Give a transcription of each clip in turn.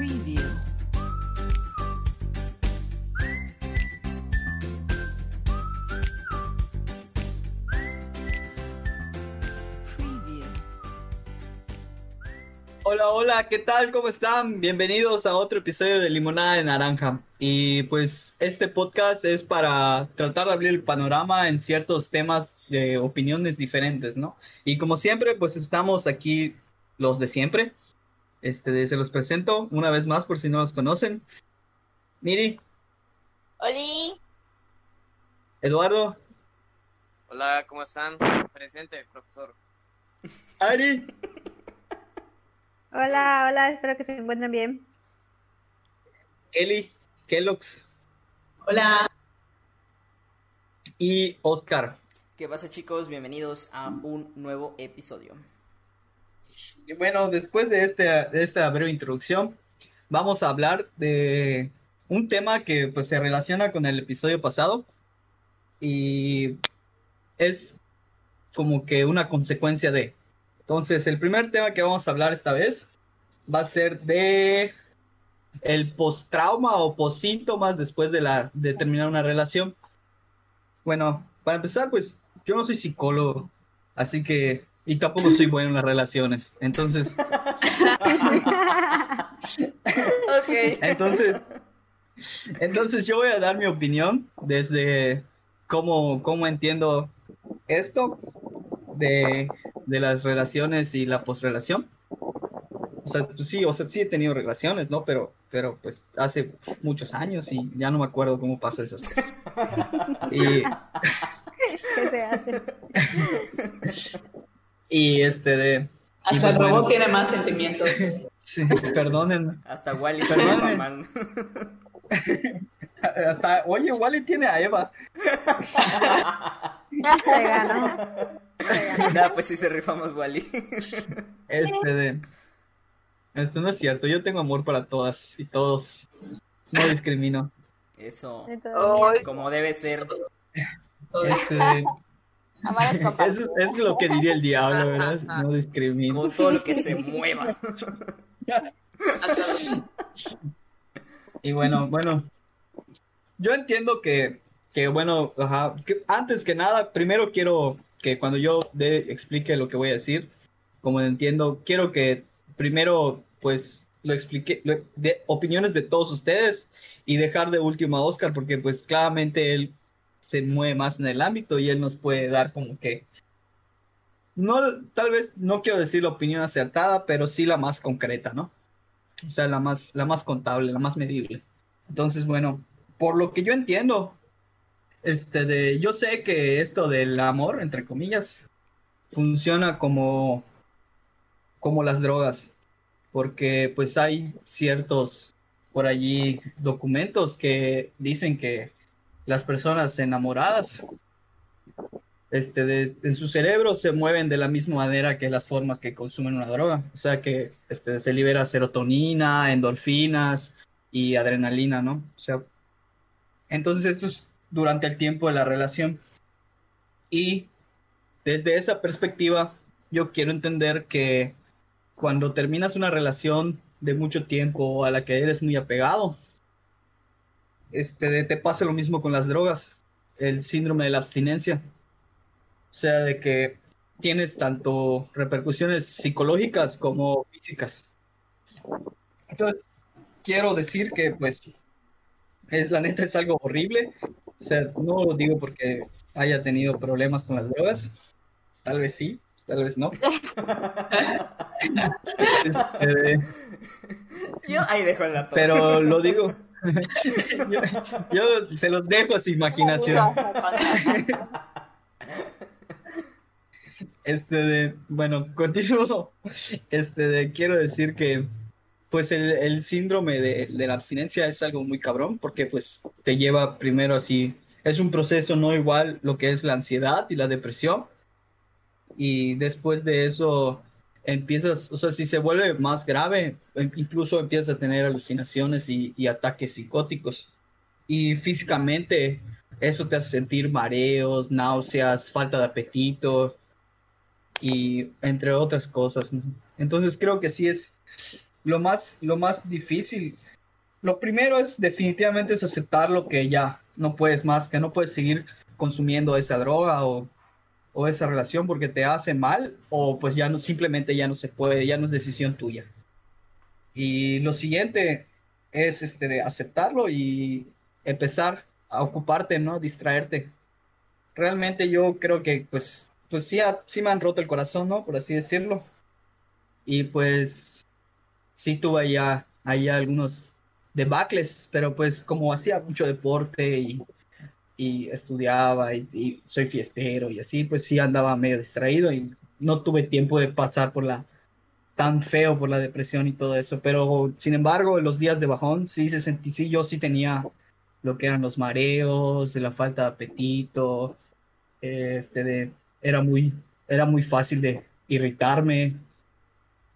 Preview. Hola, hola, ¿qué tal? ¿Cómo están? Bienvenidos a otro episodio de Limonada de Naranja. Y pues este podcast es para tratar de abrir el panorama en ciertos temas de opiniones diferentes, ¿no? Y como siempre, pues estamos aquí los de siempre. Este, se los presento una vez más por si no los conocen. Miri, Oli, Eduardo, Hola, ¿cómo están? Presente, profesor. Ari Hola, hola, espero que se encuentren bien. Kelly, Kellogg's hola. y Oscar. ¿Qué pasa chicos? Bienvenidos a un nuevo episodio. Bueno, después de, este, de esta breve introducción, vamos a hablar de un tema que pues se relaciona con el episodio pasado y es como que una consecuencia de. Entonces, el primer tema que vamos a hablar esta vez va a ser de el post-trauma o post-síntomas después de, la, de terminar una relación. Bueno, para empezar, pues yo no soy psicólogo, así que, y tampoco soy bueno en las relaciones. Entonces, Ok. entonces, entonces yo voy a dar mi opinión desde cómo, cómo entiendo esto de, de las relaciones y la postrelación. O sea, pues sí, o sea, sí he tenido relaciones, ¿no? Pero, pero pues hace muchos años y ya no me acuerdo cómo pasan esas cosas. Y, ¿Qué se hace? y este de... Hasta pues, el robot bueno, tiene más sentimientos. sí, perdónenme. Hasta Wally se Perdón. llama man. Hasta, oye, Wally tiene a Eva. Se ganó. Nah, pues sí se rifa más Wally. Este de... Esto no es cierto, yo tengo amor para todas y todos. No discrimino. Eso. Como debe ser. Este de... Amar es papá. Eso, es- eso es lo que diría el diablo, ¿verdad? No discrimino. Con todo lo que se mueva. Y bueno, bueno. Yo entiendo que, que bueno, ajá, que antes que nada, primero quiero que cuando yo de, explique lo que voy a decir, como entiendo, quiero que primero, pues, lo explique, lo- de opiniones de todos ustedes y dejar de último a Oscar, porque pues claramente él se mueve más en el ámbito y él nos puede dar como que, no, tal vez no quiero decir la opinión acertada, pero sí la más concreta, ¿no? O sea, la más, la más contable, la más medible. Entonces, bueno, por lo que yo entiendo, este de, yo sé que esto del amor, entre comillas, funciona como, como las drogas, porque pues hay ciertos por allí documentos que dicen que las personas enamoradas, este, de- en su cerebro se mueven de la misma manera que las formas que consumen una droga. O sea que este, se libera serotonina, endorfinas y adrenalina, ¿no? O sea, entonces esto es durante el tiempo de la relación. Y desde esa perspectiva, yo quiero entender que cuando terminas una relación de mucho tiempo a la que eres muy apegado, este, te pasa lo mismo con las drogas, el síndrome de la abstinencia. O sea, de que tienes tanto repercusiones psicológicas como físicas. Entonces, quiero decir que, pues, es la neta es algo horrible. O sea, no lo digo porque haya tenido problemas con las drogas. Tal vez sí, tal vez no. Este, Yo ahí dejo la torre. pero lo digo. Yo, yo se los dejo a su imaginación. Este de, bueno, continúo. Este de, quiero decir que, pues el, el síndrome de, de la abstinencia es algo muy cabrón, porque pues te lleva primero así, es un proceso no igual lo que es la ansiedad y la depresión, y después de eso empiezas, o sea, si se vuelve más grave, em- incluso empiezas a tener alucinaciones y, ataques psicóticos, y físicamente eso te hace sentir mareos, náuseas, falta de apetito, y entre otras cosas. Entonces creo que sí es lo más, lo más difícil, lo primero es definitivamente aceptar lo que ya no puedes más, que no puedes seguir consumiendo esa droga o, o esa relación porque te hace mal o pues ya no, simplemente ya no se puede, ya no es decisión tuya. Y lo siguiente es este de aceptarlo y empezar a ocuparte, ¿no? Distraerte. Realmente yo creo que pues pues sí, sí me han roto el corazón, ¿no? Por así decirlo. Y pues sí tuve ya ahí algunos debacles, pero pues como hacía mucho deporte y, y estudiaba y, soy fiestero y así, pues sí andaba medio distraído y no tuve tiempo de pasar por la tan feo por la depresión y todo eso, pero sin embargo, los días de bajón sí se sentí, sí, yo sí tenía lo que eran los mareos, la falta de apetito, este de, era muy, era muy fácil de irritarme.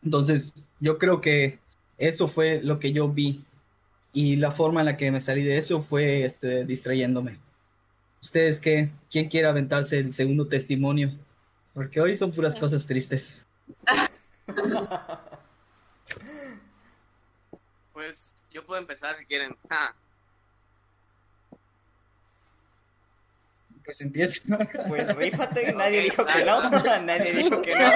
Entonces, yo creo que eso fue lo que yo vi y la forma en la que me salí de eso fue este distrayéndome. ¿Ustedes qué? ¿Quién quiere aventarse el segundo testimonio? Porque hoy son puras cosas tristes. Pues yo puedo empezar si quieren. Ja. Pues empieza. Pues rífate, nadie dijo que no. Nadie dijo que no.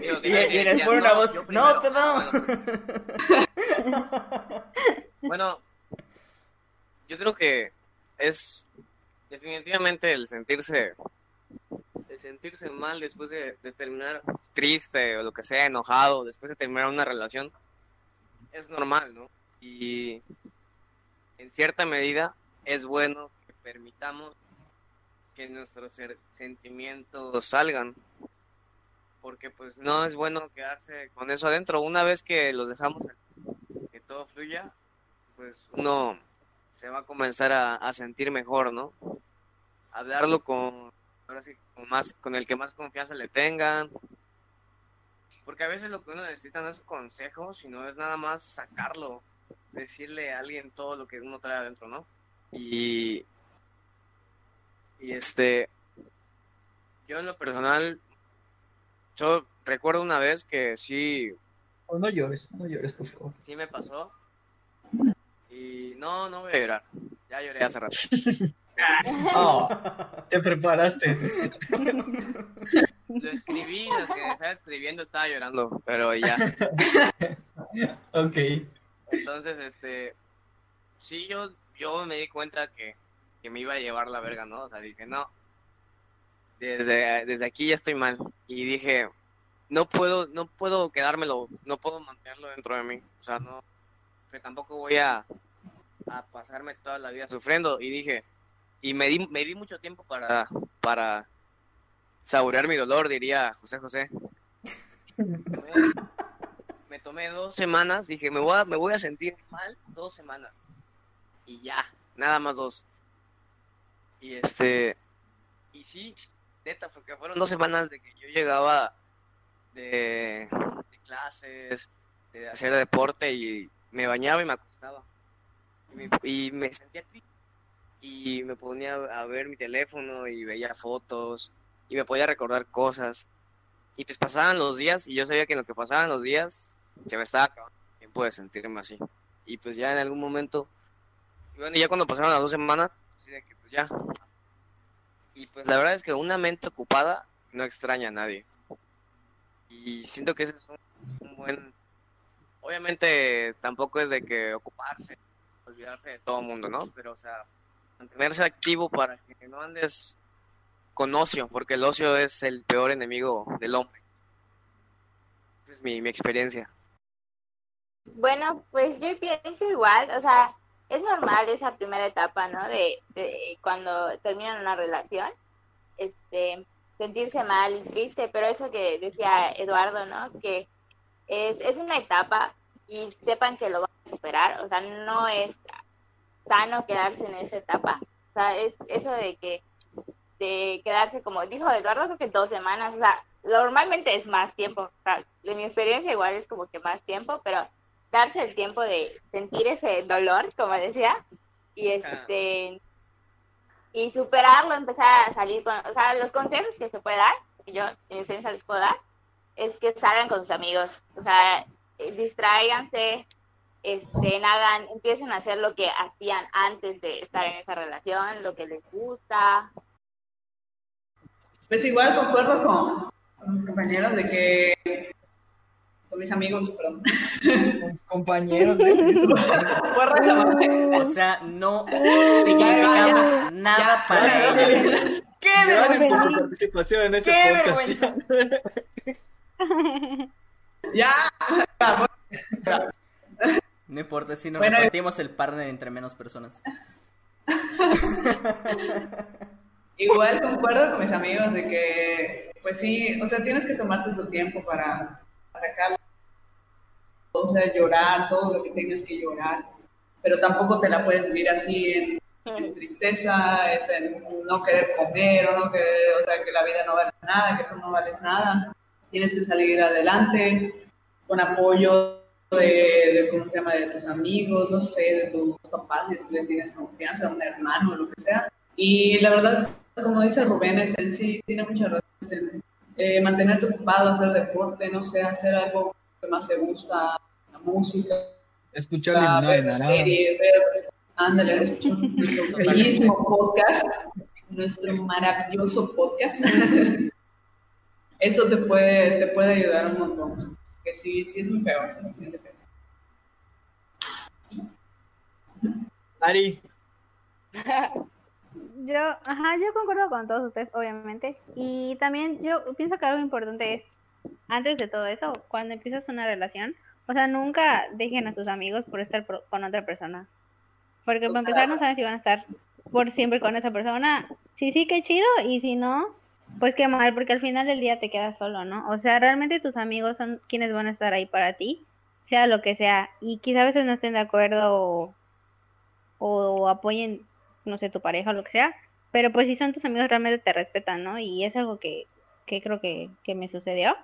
Digo que y, nadie y en el decía, foro una no, voz, no, primero". perdón. Bueno, yo creo que es definitivamente el sentirse el sentirse mal después de, de terminar triste o lo que sea, enojado, después de terminar una relación, es normal, ¿no? Y en cierta medida es bueno que permitamos que nuestros sentimientos salgan, porque pues no es bueno quedarse con eso adentro. Una vez que los dejamos que todo fluya, pues uno se va a comenzar a, a sentir mejor, ¿no? Hablarlo con, ahora sí, con más, con el que más confianza le tengan. Porque a veces lo que uno necesita no es consejo, sino es nada más sacarlo, decirle a alguien todo lo que uno trae adentro, ¿no? Y, y este, yo en lo personal, yo recuerdo una vez que sí, Oh, no llores, no llores, por favor. sí me pasó. Y no, no voy a llorar. Ya lloré hace rato. Oh, te preparaste. Lo escribí, los que estaba escribiendo estaba llorando, pero ya. Ok. Entonces, este, sí, yo, yo me di cuenta que, que me iba a llevar la verga, ¿no? O sea, dije, no, desde, desde aquí ya estoy mal. Y dije, no puedo, no puedo quedármelo, no puedo mantenerlo dentro de mí. O sea, no, que tampoco voy a, a pasarme toda la vida sufriendo. Y dije, y me di, me di mucho tiempo para, para saborear mi dolor, diría José José. Me tomé dos semanas, dije, me voy a, me voy a sentir mal dos semanas. Y ya, nada más dos. Y este, y sí, neta, porque fueron dos semanas de que yo llegaba de, de clases, de hacer deporte y me bañaba y me acostaba. Y me, sentía triste. Y me ponía a ver mi teléfono y veía fotos y me podía recordar cosas. Y pues pasaban los días y yo sabía que en lo que pasaban los días se me estaba acabando el tiempo de sentirme así. Y pues ya en algún momento, y bueno, ya cuando pasaron las dos semanas, pues ya. Y pues la verdad es que una mente ocupada no extraña a nadie. Y siento que ese es un, un buen... Obviamente tampoco es de que ocuparse, olvidarse de todo el mundo, ¿no? Pero o sea, mantenerse activo para que no andes con ocio, porque el ocio es el peor enemigo del hombre. Esa es mi, mi experiencia. Bueno, pues yo pienso igual, o sea, es normal esa primera etapa, ¿no? De, de cuando terminan una relación, este, sentirse mal y triste, pero eso que decía Eduardo, ¿no? Que es, es una etapa y sepan que lo van a superar, o sea, no es sano quedarse en esa etapa, o sea, es eso de que de quedarse como dijo Eduardo, creo que dos semanas, o sea, normalmente es más tiempo, o sea, de mi experiencia igual es como que más tiempo, pero darse el tiempo de sentir ese dolor, como decía, y este y superarlo, empezar a salir con, o sea, los consejos que se puede dar, que yo en mi experiencia les puedo dar, es que salgan con sus amigos, o sea, eh, distráiganse, este, hagan, empiecen a hacer lo que hacían antes de estar en esa relación, lo que les gusta. Pues igual concuerdo con, con mis compañeros de que, con mis amigos, perdón. Com- compañeros de. O sea, no significamos nada para ella. ¡Qué vergüenza! tu participación en este ¡Qué vergüenza! Ya, No importa si nos Bueno, repartimos el partner entre menos personas. igual concuerdo con mis amigos de que, pues sí, o sea, tienes que tomarte tu tiempo para sacarlo, o sea, llorar, todo lo que tengas que llorar, pero tampoco te la puedes vivir así en, en tristeza, este, en no querer comer o no querer, o sea, que la vida no vale nada, que tú no vales nada, tienes que salir adelante con apoyo de, de, ¿cómo se llama? de tus amigos, no sé, de tus papás, si es que le tienes confianza, un hermano, lo que sea. Y la verdad, como dice Rubén, este, sí, tiene mucha razón. este, eh, mantenerte ocupado, hacer deporte, no sé, hacer algo que más te gusta, la música, Escuchar ver series, ver, ándale, escuchar nuestro bellísimo podcast, nuestro maravilloso podcast. Eso te puede, te puede ayudar un montón. Que sí, sí es muy feo, sí se siente feo. Ari, Yo, ajá, yo concuerdo con todos ustedes, obviamente. Y también yo pienso que algo importante es, antes de todo eso, cuando empiezas una relación, o sea, nunca dejen a sus amigos por estar con otra persona. Porque para empezar no saben si van a estar por siempre con esa persona. Sí, sí, qué chido. Y si no, pues qué mal, porque al final del día te quedas solo, ¿no? O sea, realmente tus amigos son quienes van a estar ahí para ti, sea lo que sea. Y quizá a veces no estén de acuerdo o, o apoyen no sé, tu pareja o lo que sea, pero pues si son tus amigos realmente te respetan, ¿no? Y es algo que, que creo que, que me sucedió.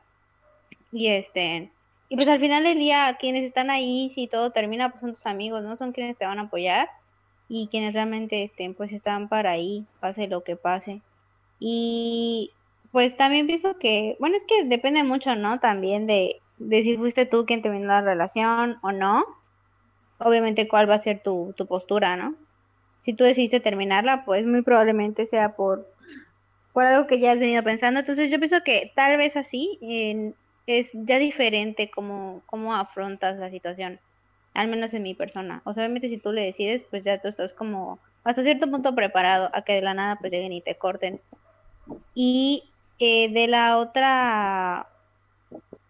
Y este, y pues al final del día, quienes están ahí, si todo termina, pues son tus amigos, ¿no? Son quienes te van a apoyar y quienes realmente estén, pues están para ahí, pase lo que pase. Y pues también pienso que, bueno, es que depende mucho, ¿no? También de, de si fuiste tú quien terminó la relación o no. Obviamente, cuál va a ser tu, tu postura, ¿no? si tú decidiste terminarla, pues muy probablemente sea por, por algo que ya has venido pensando. Entonces yo pienso que tal vez así es ya diferente cómo, cómo afrontas la situación, al menos en mi persona. O sea, obviamente si tú le decides, pues ya tú estás como hasta cierto punto preparado a que de la nada pues lleguen y te corten. Y eh, de la otra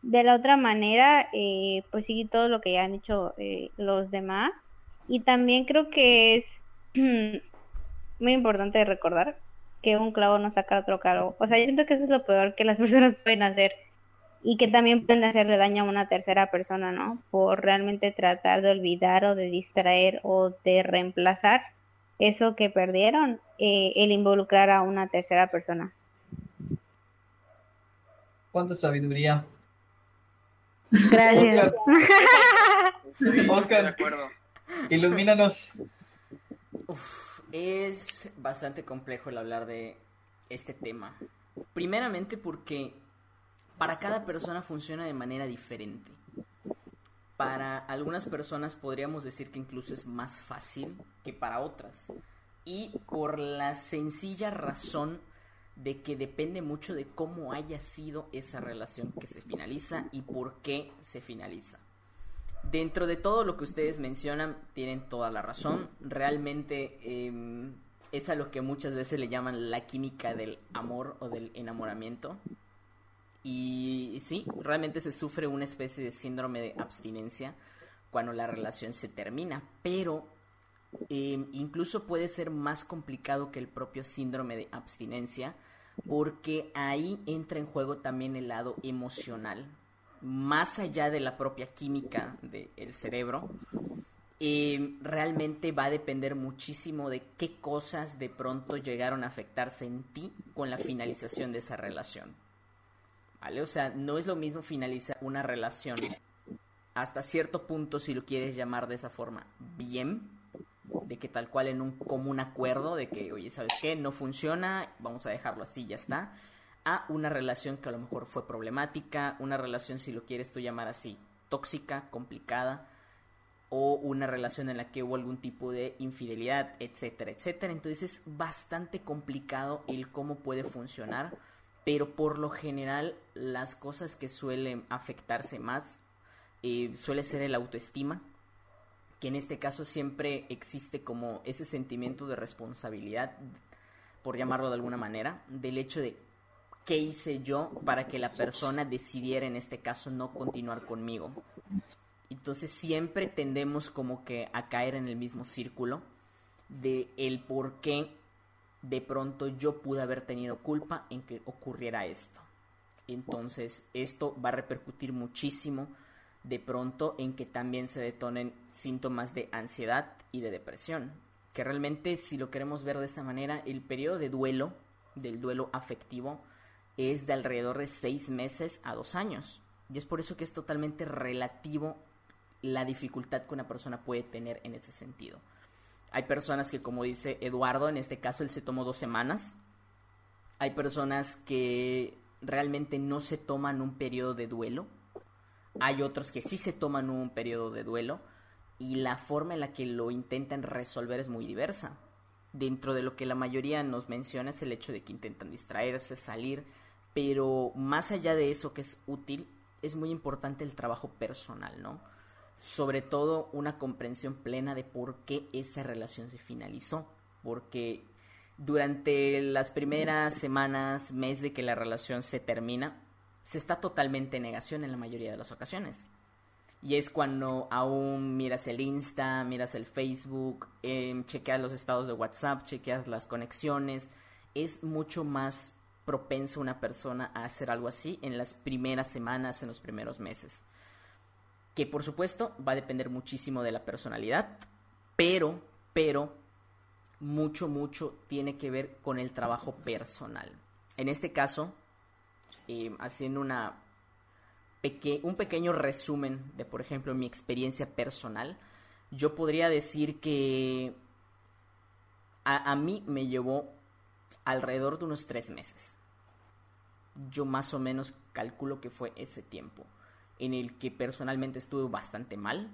de la otra manera, eh, pues sí, todo lo que ya han dicho eh, los demás. Y también creo que es muy importante recordar que un clavo no saca otro clavo. O sea, yo siento que eso es lo peor que las personas pueden hacer y que también pueden hacerle daño a una tercera persona, ¿no? Por realmente tratar de olvidar o de distraer o de reemplazar eso que perdieron, eh, el involucrar a una tercera persona. cuánta sabiduría. Gracias. Oscar. de acuerdo. Ilumínanos. Uf, es bastante complejo el hablar de este tema. Primeramente porque para cada persona funciona de manera diferente. Para algunas personas podríamos decir que incluso es más fácil que para otras. Y por la sencilla razón de que depende mucho de cómo haya sido esa relación que se finaliza y por qué se finaliza. Dentro de todo lo que ustedes mencionan, tienen toda la razón. Realmente eh, es a lo que muchas veces le llaman la química del amor o del enamoramiento. Y sí, realmente se sufre una especie de síndrome de abstinencia cuando la relación se termina, pero eh, incluso puede ser más complicado que el propio síndrome de abstinencia, porque ahí entra en juego también el lado emocional, más allá de la propia química del cerebro. eh, realmente va a depender muchísimo de qué cosas de pronto llegaron a afectarse en ti con la finalización de esa relación. O sea, no es lo mismo finalizar una relación hasta cierto punto, si lo quieres llamar de esa forma, bien, de que tal cual en un común acuerdo de que, oye, ¿sabes qué? No funciona, vamos a dejarlo así, ya está. a una relación que a lo mejor fue problemática, una relación, si lo quieres tú llamar así, tóxica, complicada, o una relación en la que hubo algún tipo de infidelidad, etcétera, etcétera. Entonces es bastante complicado el cómo puede funcionar, pero por lo general las cosas que suelen afectarse más eh, suele ser el autoestima, que en este caso siempre existe como ese sentimiento de responsabilidad, por llamarlo de alguna manera, del hecho de qué hice yo para que la persona decidiera en este caso no continuar conmigo. Entonces siempre tendemos como que a caer en el mismo círculo de el por qué de pronto yo pude haber tenido culpa en que ocurriera esto. Entonces esto va a repercutir muchísimo de pronto en que también se detonen síntomas de ansiedad y de depresión. Que realmente si lo queremos ver de esta manera, el periodo de duelo, del duelo afectivo, es de alrededor de seis meses a dos años. Y es por eso que es totalmente relativo la dificultad que una persona puede tener en ese sentido. Hay personas que, como dice Eduardo, en este caso él se tomó dos semanas. Hay personas que realmente no se toman un periodo de duelo. Hay otros que sí se toman un periodo de duelo y la forma en la que lo intentan resolver es muy diversa. Dentro de lo que la mayoría nos menciona es el hecho de que intentan distraerse, salir, pero más allá de eso que es útil, es muy importante el trabajo personal, ¿no? Sobre todo una comprensión plena de por qué esa relación se finalizó, porque durante las primeras semanas, mes de que la relación se termina, se está totalmente en negación en la mayoría de las ocasiones. Y es cuando aún miras el Insta, miras el Facebook, em, chequeas los estados de WhatsApp, chequeas las conexiones. Es mucho más propenso una persona a hacer algo así en las primeras semanas, en los primeros meses. Que por supuesto va a depender muchísimo de la personalidad, pero, pero, mucho, mucho tiene que ver con el trabajo personal. En este caso, eh, haciendo una un pequeño resumen de, por ejemplo, mi experiencia personal, yo podría decir que a mí me llevó alrededor de unos tres meses. Yo más o menos calculo que fue ese tiempo en el que personalmente estuve bastante mal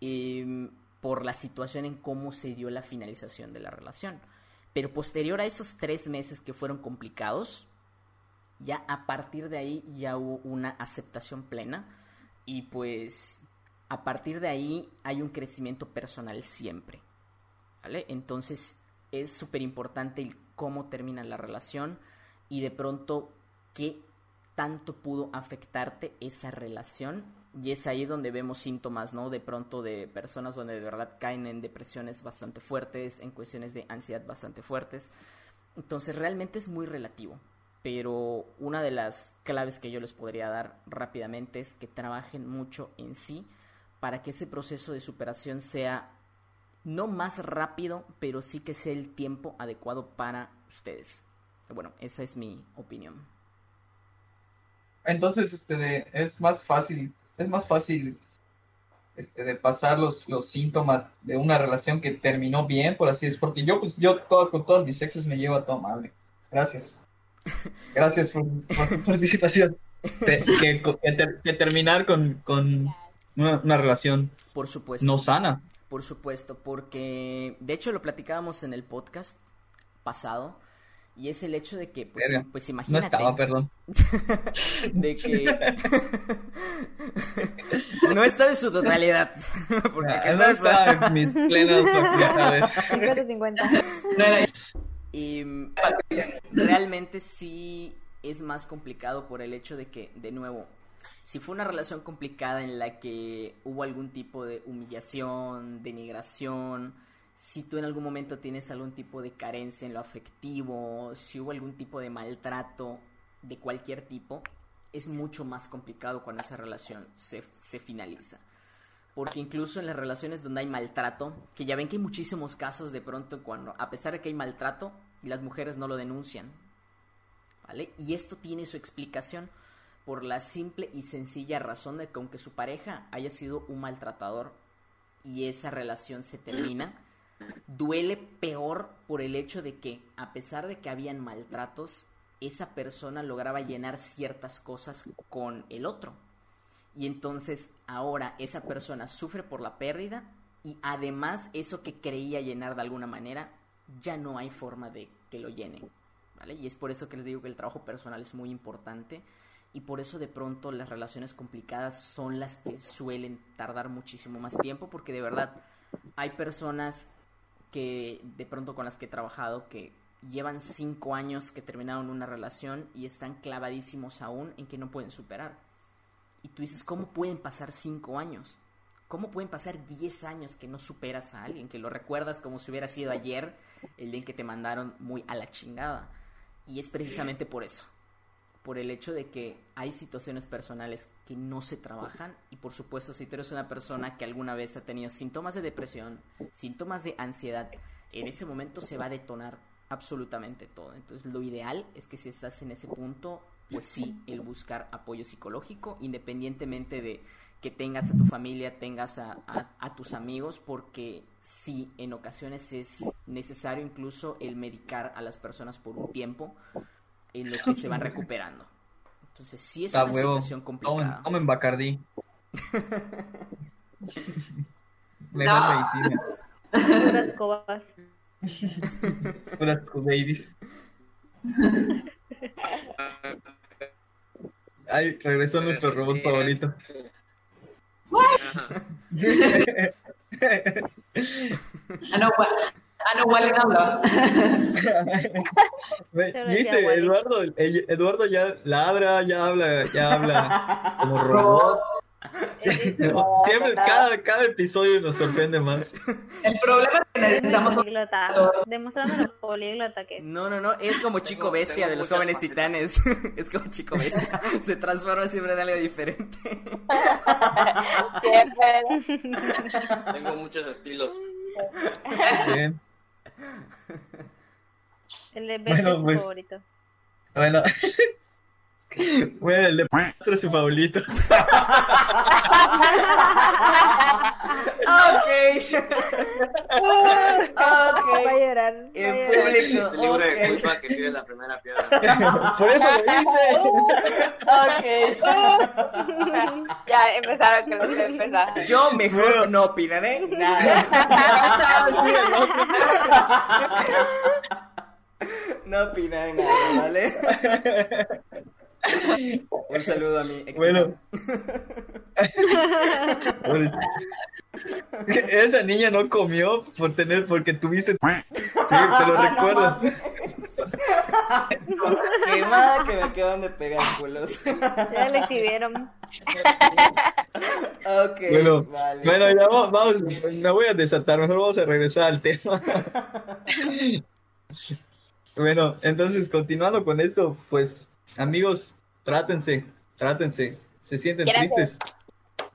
em, por la situación en cómo se dio la finalización de la relación. Pero posterior a esos tres meses que fueron complicados, ya a partir de ahí ya hubo una aceptación plena y pues a partir de ahí hay un crecimiento personal siempre. ¿Vale? Entonces es súper importante cómo termina la relación y de pronto qué tanto pudo afectarte esa relación y es ahí donde vemos síntomas, ¿no? De pronto de personas donde de verdad caen en depresiones bastante fuertes, en cuestiones de ansiedad bastante fuertes. Entonces realmente es muy relativo pero una de las claves que yo les podría dar rápidamente es que trabajen mucho en sí para que ese proceso de superación sea no más rápido, pero sí que sea el tiempo adecuado para ustedes. Bueno, esa es mi opinión. Entonces, este, de, es más fácil, es más fácil, este, de pasar los, los síntomas de una relación que terminó bien, por así decirlo, porque yo, pues, yo todas, con todos mis exes me llevo a todo madre. Gracias. Gracias por, tu participación. que, terminar con, una, relación por supuesto. no sana. Por supuesto, porque de hecho lo platicábamos en el podcast pasado y es el hecho de que, pues, pues imagínate. No estaba, perdón. de que. no estaba en su totalidad. Porque no, no estaba en mis plenas facultades. 50-50. No era y realmente sí es más complicado por el hecho de que, de nuevo, si fue una relación complicada en la que hubo algún tipo de humillación, denigración, si tú en algún momento tienes algún tipo de carencia en lo afectivo, si hubo algún tipo de maltrato de cualquier tipo, es mucho más complicado cuando esa relación se, se finaliza. Porque incluso en las relaciones donde hay maltrato, que ya ven que hay muchísimos casos de pronto cuando, a pesar de que hay maltrato, las mujeres no lo denuncian. ¿Vale? Y esto tiene su explicación por la simple y sencilla razón de que aunque su pareja haya sido un maltratador y esa relación se termina, duele peor por el hecho de que, a pesar de que habían maltratos, esa persona lograba llenar ciertas cosas con el otro. Y entonces ahora esa persona sufre por la pérdida y además eso que creía llenar de alguna manera ya no hay forma de que lo llenen. ¿vale? Y es por eso que les digo que el trabajo personal es muy importante y por eso de pronto las relaciones complicadas son las que suelen tardar muchísimo más tiempo porque de verdad hay personas que de pronto con las que he trabajado que llevan cinco años que terminaron una relación y están clavadísimos aún en que no pueden superar. Y tú dices, ¿cómo pueden pasar cinco años? ¿Cómo pueden pasar diez años que no superas a alguien, que lo recuerdas como si hubiera sido ayer el día en que te mandaron muy a la chingada? Y es precisamente por eso, por el hecho de que hay situaciones personales que no se trabajan y por supuesto si tú eres una persona que alguna vez ha tenido síntomas de depresión, síntomas de ansiedad, en ese momento se va a detonar absolutamente todo. Entonces lo ideal es que si estás en ese punto, pues sí, el buscar apoyo psicológico, independientemente de que tengas a tu familia, tengas a, a- a tus amigos, porque sí, en ocasiones es necesario incluso el medicar a las personas por un tiempo en lo que se van recuperando. Entonces sí es A una huevo. situación complicada. Tomen, tomen Bacardí. Mejor No. medicina. Puras cobas. Puras babies. Ay, regresó nuestro robot favorito. Ah, no, Wa- ah, no, Wallen habla. ¿Viste? Eduardo, Eduardo ya ladra, ya habla, ya habla como robot. Siempre, cada, cada episodio nos sorprende más. El problema es que necesitamos un políglota, demostrando lo políglota que. No, no, no, es como Chico Tengo- Bestia tengo de los jóvenes titanes. es como Chico Bestia. Se transforma siempre en algo diferente. Siempre. Tengo muchos estilos. Bien. El de Bueno, Beto su pues. favorito. Bueno. Bueno, el de es su favorito. ok. Ok. va a El llorar. público. Este libro de culpa que tire la primera piedra. Por eso lo hice. Ok. ya empezaron que los empezaron. Yo mejor no opinaré nada. No opinaré nada, ¿vale? Un saludo a mi ex. Bueno. Esa niña no comió por tener, porque tuviste. Sí, te lo recuerdo. Quemada que me acaban de pegar culos. Ya le exhibieron. Ok, Bueno, vale. bueno, ya vamos, vamos, me voy a desatar, mejor vamos a regresar al tema. Bueno, entonces continuando con esto, pues amigos, trátense, trátense, se sienten tristes,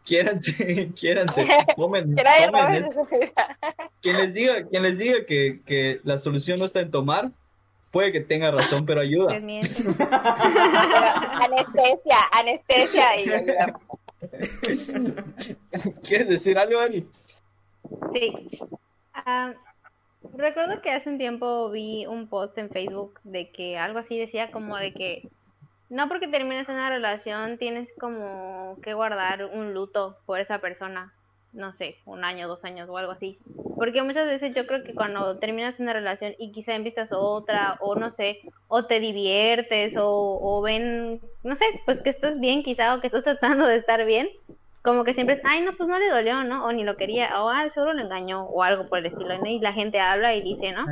quiéranse, quiéranse, su vida. quien les diga, quien les diga que, que la solución no está en tomar, puede que tenga razón, pero ayuda. Pero anestesia, anestesia y ayuda. ¿Quieres decir algo, Ani? Sí. Ah, recuerdo que hace un tiempo vi un post en Facebook de que algo así decía como de que no porque termines una relación tienes como que guardar un luto por esa persona. No sé, un año, dos años o algo así. Porque muchas veces yo creo que cuando terminas una relación y quizá empiezas otra, o no sé, o te diviertes, o, o ven, no sé, pues que estás bien quizá, o que estás tratando de estar bien, como que siempre es, ay, no, pues no le dolió, ¿no? O ni lo quería, o ah, seguro lo engañó, o algo por el estilo, ¿no? Y la gente habla y dice, ¿no?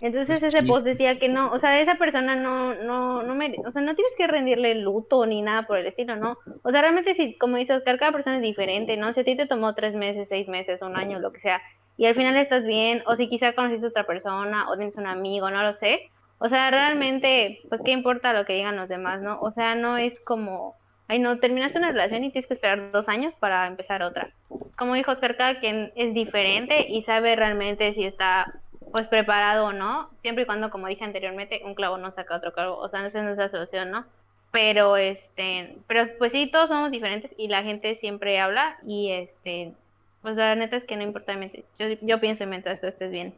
Entonces Pues ese post decía que no, o sea, esa persona no, no, no mere- o sea, no tienes que rendirle luto ni nada por el estilo, ¿no? O sea, realmente si, como dice Oscar, cada persona es diferente, ¿no? Si a ti te tomó tres meses, seis meses, un año, lo que sea, y al final estás bien, o si quizá conociste a otra persona, o tienes un amigo, no lo sé. O sea, realmente, pues, ¿qué importa lo que digan los demás, no? O sea, no es como, ay, no, terminaste una relación y tienes que esperar dos años para empezar otra. Como dijo Oscar, cada quien es diferente y sabe realmente si está pues preparado o no, siempre y cuando, como dije anteriormente, un clavo no saca otro clavo, o sea, no es la solución, ¿no? Pero, este, pero pues sí, todos somos diferentes y la gente siempre habla y, este, pues la neta es que no importa, yo, yo pienso mientras tú estés bien.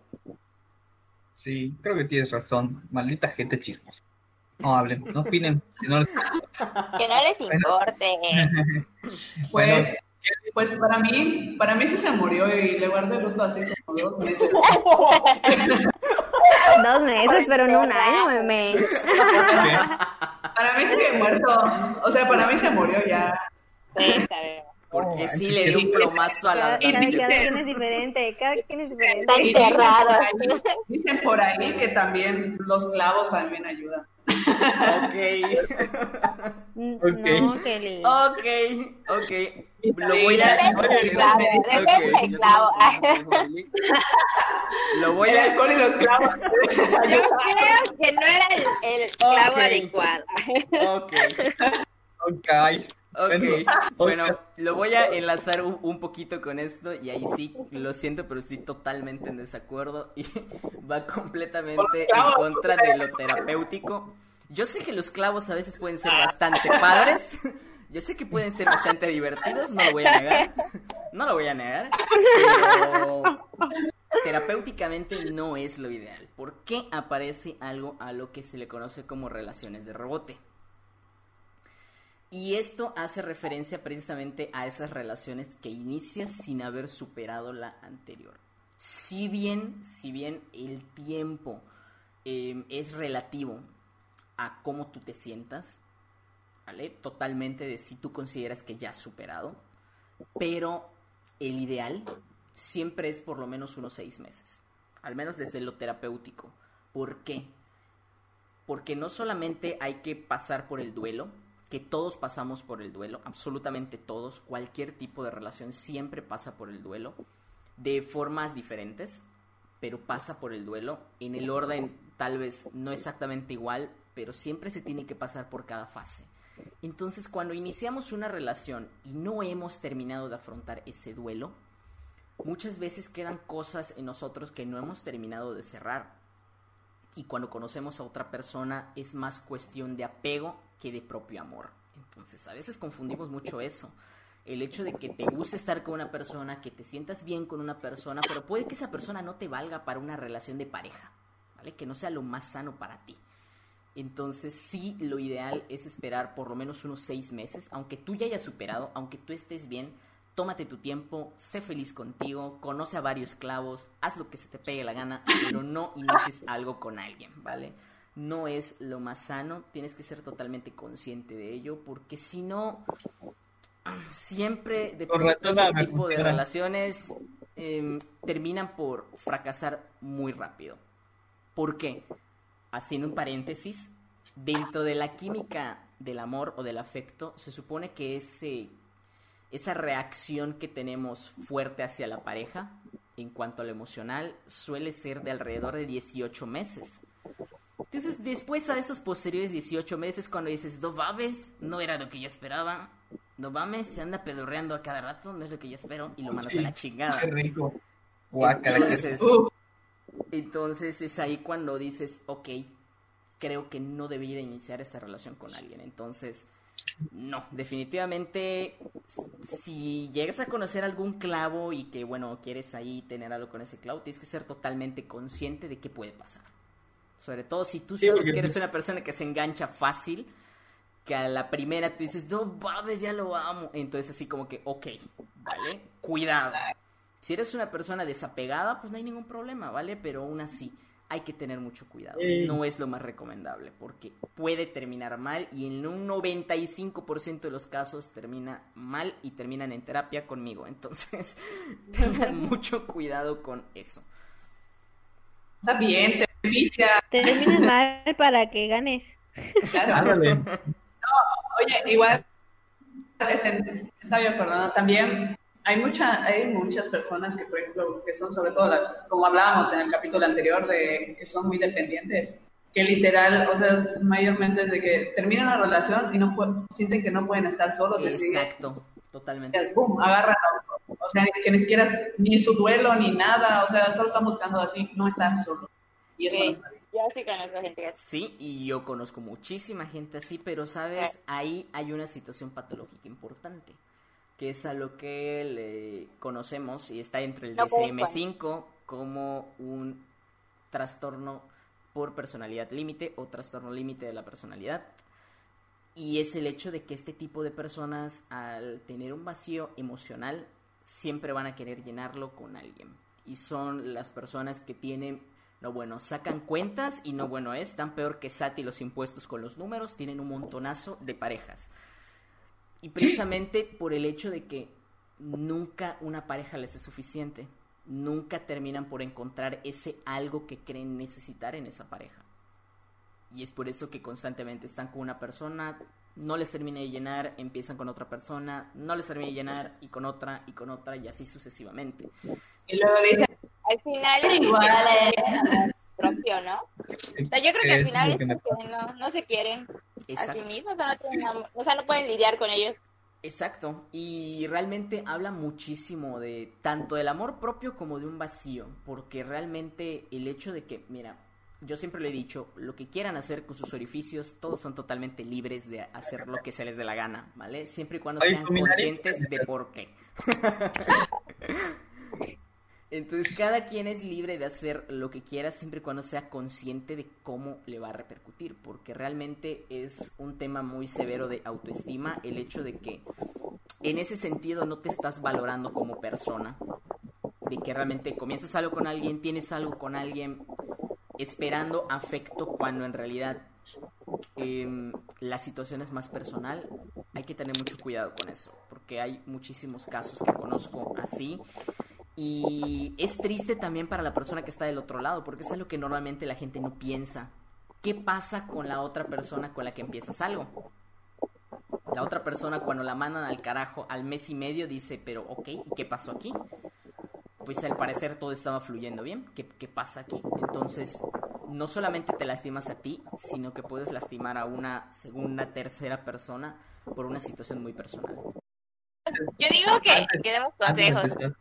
Sí, creo que tienes razón, maldita gente chismosa. No hablen, no opinen. si no les- Que no les importe. Pues, Bueno. pues para mí, para mí sí se murió y le guardé luto así como dos meses. Dos meses, pero no un año, meme. Para mí sigue muerto. O sea, para mí se murió ya. Sí. Porque Oh, sí sí, le sí. un plomazo a la Cada, quien es diferente, cada quien es diferente. Está enterrado. Dicen por ahí que también los clavos también ayudan. Ok. Mm, Ok. No, Kelly. Ok, ok. Lo voy a, lo voy El a, y los clavos. Yo creo que no era el, el clavo adecuado. ok, Ok. Ok. Bueno, lo voy a enlazar un, un poquito con esto y ahí sí, lo siento, pero estoy totalmente en desacuerdo y va completamente en contra de lo terapéutico. Yo sé que los clavos a veces pueden ser bastante padres. Yo sé que pueden ser bastante divertidos, no lo voy a negar. No lo voy a negar. Pero terapéuticamente no es lo ideal. ¿Por qué aparece algo a lo que se le conoce como relaciones de rebote? Y esto hace referencia precisamente a esas relaciones que inicias sin haber superado la anterior. Si bien, si bien el tiempo eh, es relativo a cómo tú te sientas, ¿vale? Totalmente de si tú consideras que ya has superado, pero el ideal siempre es por lo menos unos seis meses, al menos desde lo terapéutico. ¿Por qué? Porque no solamente hay que pasar por el duelo, que todos pasamos por el duelo, absolutamente todos, cualquier tipo de relación siempre pasa por el duelo, de formas diferentes, pero pasa por el duelo, en el orden tal vez no exactamente igual, pero siempre se tiene que pasar por cada fase. Entonces, cuando iniciamos una relación y no hemos terminado de afrontar ese duelo, muchas veces quedan cosas en nosotros que no hemos terminado de cerrar. Y cuando conocemos a otra persona es más cuestión de apego que de propio amor. Entonces, a veces confundimos mucho eso. El hecho de que te guste estar con una persona, que te sientas bien con una persona, pero puede que esa persona no te valga para una relación de pareja, ¿vale? Que no sea lo más sano para ti. Entonces sí, lo ideal es esperar por lo menos unos seis meses, aunque tú ya hayas superado, aunque tú estés bien, tómate tu tiempo, sé feliz contigo, conoce a varios clavos, haz lo que se te pegue la gana, pero no inicies algo con alguien, ¿vale? No es lo más sano, tienes que ser totalmente consciente de ello, porque si no, siempre de pronto ese tipo de relaciones em, terminan por fracasar muy rápido. ¿Por qué? Haciendo un paréntesis, dentro de la química del amor o del afecto, se supone que ese, esa reacción que tenemos fuerte hacia la pareja, en cuanto a lo emocional, suele ser de alrededor de 18 meses. Entonces, después a esos posteriores 18 meses, cuando dices, no mames, no era lo que yo esperaba, no mames, se anda pedorreando a cada rato, no es lo que yo espero, y lo mandas a la chingada. Qué rico. Guácala. Entonces, entonces es ahí cuando dices, ok, creo que no debería iniciar esta relación con alguien. Entonces, no, definitivamente, si llegas a conocer algún clavo y que, bueno, quieres ahí tener algo con ese clavo, tienes que ser totalmente consciente de qué puede pasar. Sobre todo si tú Sí, sabes porque- que eres una persona que se engancha fácil, que a la primera tú dices, no, mames, ya lo amo. Entonces así como que, ok, ¿vale? Cuidado. Si eres una persona desapegada, pues no hay ningún problema, ¿vale? Pero aún así hay que tener mucho cuidado. Sí. No es lo más recomendable porque puede terminar mal y en un 95% de los casos termina mal y terminan en terapia conmigo. Entonces, tengan mucho cuidado con eso. está bien, te vicia. Termina mal para que ganes. Claro. Ándale. Oye, igual, está bien, perdón, también hay, mucha, hay muchas personas que, por ejemplo, que son sobre todo las, como hablábamos en el capítulo anterior, de que son muy dependientes, que literal, o sea, mayormente es de que terminan una relación y no pu- sienten que no pueden estar solos, Exacto, totalmente. pum, agarran a otro. O sea, que ni siquiera ni su duelo ni nada, o sea, solo están buscando así, no estar solos. Y eso no Sí. está bien. Yo sí conozco gente así. Sí, y yo conozco muchísima gente así, pero sabes, ahí hay una situación patológica importante, que es a lo que le conocemos y está dentro del puedo DSM-5 como un trastorno por personalidad límite o trastorno límite de la personalidad. Y es el hecho de que este tipo de personas, al tener un vacío emocional, siempre van a querer llenarlo con alguien. Y son las personas que tienen, no bueno, sacan cuentas y no bueno es, tan peor que Sati los impuestos con los números, tienen un montonazo de parejas. Y precisamente por el hecho de que nunca una pareja les es suficiente, nunca terminan por encontrar ese algo que creen necesitar en esa pareja. Y es por eso que constantemente están con una persona, no les termina de llenar, empiezan con otra persona, no les termina de llenar y con otra y con otra y así sucesivamente. Y luego dice, Al final igual, eh. Propio, ¿no? O sea, yo creo que al final es que me porque no, no se quieren a sí Exacto. mismos, o sea, no tienen amor- o sea, no pueden lidiar con ellos. Exacto, y realmente habla muchísimo de tanto del amor propio como de un vacío, porque realmente el hecho de que, mira, yo siempre le he dicho, lo que quieran hacer con sus orificios, todos son totalmente libres de hacer lo que se les dé la gana, ¿vale? Siempre y cuando Ay, sean conscientes de por qué. Entonces cada quien es libre de hacer lo que quiera siempre y cuando sea consciente de cómo le va a repercutir, porque realmente es un tema muy severo de autoestima el hecho de que en ese sentido no te estás valorando como persona, de que realmente comienzas algo con alguien, tienes algo con alguien esperando afecto cuando en realidad em, la situación es más personal, hay que tener mucho cuidado con eso, porque hay muchísimos casos que conozco así y es triste también para la persona que está del otro lado, porque es algo que normalmente la gente no piensa. ¿Qué pasa con la otra persona con la que empiezas algo? La otra persona cuando la mandan al carajo al mes y medio dice, pero ok, ¿y qué pasó aquí? Pues al parecer todo estaba fluyendo bien. ¿Qué, qué pasa aquí? Entonces, no solamente te lastimas a ti, sino que puedes lastimar a una segunda, tercera persona por una situación muy personal. Yo digo que, Antes- que demos Antes de consejos.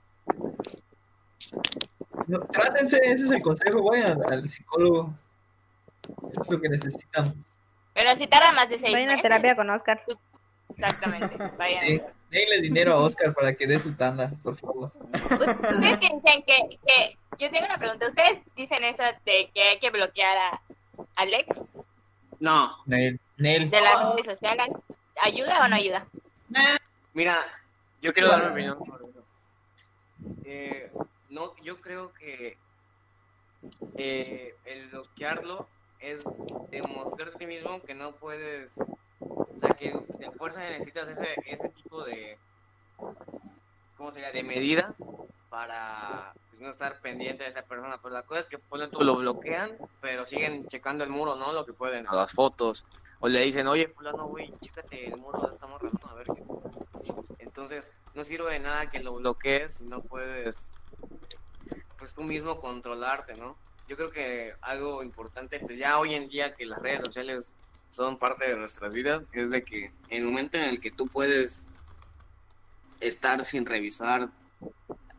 No, trátense, ese es el consejo, vayan al, psicólogo. Es lo que necesitan. Pero si tarda más de seis Vayan a terapia con Oscar. Exactamente, vayan. Sí, denle dinero a Oscar para que dé su tanda, por favor. Ustedes que dicen que, que, yo tengo una pregunta, ¿ustedes dicen eso de que hay que bloquear a Alex No, Nel, Nel. de las redes sociales? ¿Ayuda o no ayuda? Mira, yo quiero dar mi opinión sobre eso. Eh, no, yo creo que eh, el bloquearlo es demostrarte a ti mismo que no puedes, o sea, que de fuerza necesitas ese, ese tipo de, ¿cómo sería? De medida para pues, no estar pendiente de esa persona. Pero la cosa es que ponen tú lo bloquean, pero siguen checando el muro, ¿no? Lo que pueden, a las fotos. O le dicen, oye, fulano, güey, chécate el muro de esta morra. A ver qué. Entonces, no sirve de nada que lo bloquees si no puedes, pues tú mismo controlarte, ¿no? Yo creo que algo importante, pues ya hoy en día que las redes sociales son parte de nuestras vidas, es de que en el momento en el que tú puedes estar sin revisar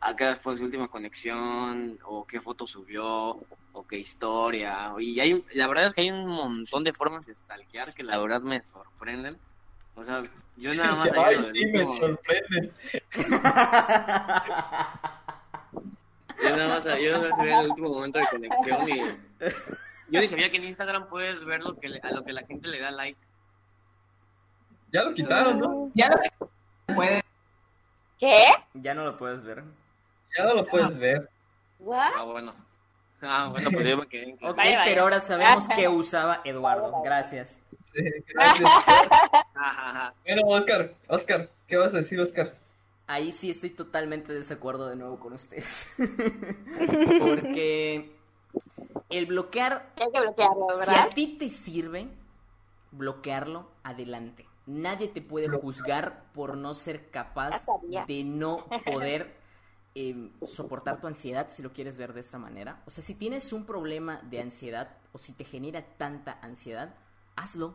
a qué fue su última conexión, o qué foto subió, o qué historia, y hay, la verdad es que hay un montón de formas de stalkear que la verdad me sorprenden. O sea, yo nada más Ay, sí, me último- sorprende. Yo nada más, yo nada más ve el último momento de conexión y yo ni sabía que en Instagram puedes ver lo que le- a lo que la gente le da like. Ya lo quitaron, ¿no? Ya lo que puede. ¿Qué? ya no lo puedes ver. Ya no lo puedes ver. ¿What? Ah, bueno. Ah, bueno, pues yo me quedé en Ok, Vaya, vaya. pero ahora sabemos qué usaba Eduardo. Gracias. Sí, gracias. Bueno, Oscar, Oscar, ¿qué vas a decir, Oscar? Ahí sí estoy totalmente de desacuerdo de nuevo con ustedes. Porque el bloquear, Hay que bloquearlo, si ¿verdad? a ti te sirve bloquearlo, adelante. Nadie te puede juzgar por no ser capaz de no poder eh, soportar tu ansiedad, si lo quieres ver de esta manera. O sea, si tienes un problema de ansiedad o si te genera tanta ansiedad, hazlo.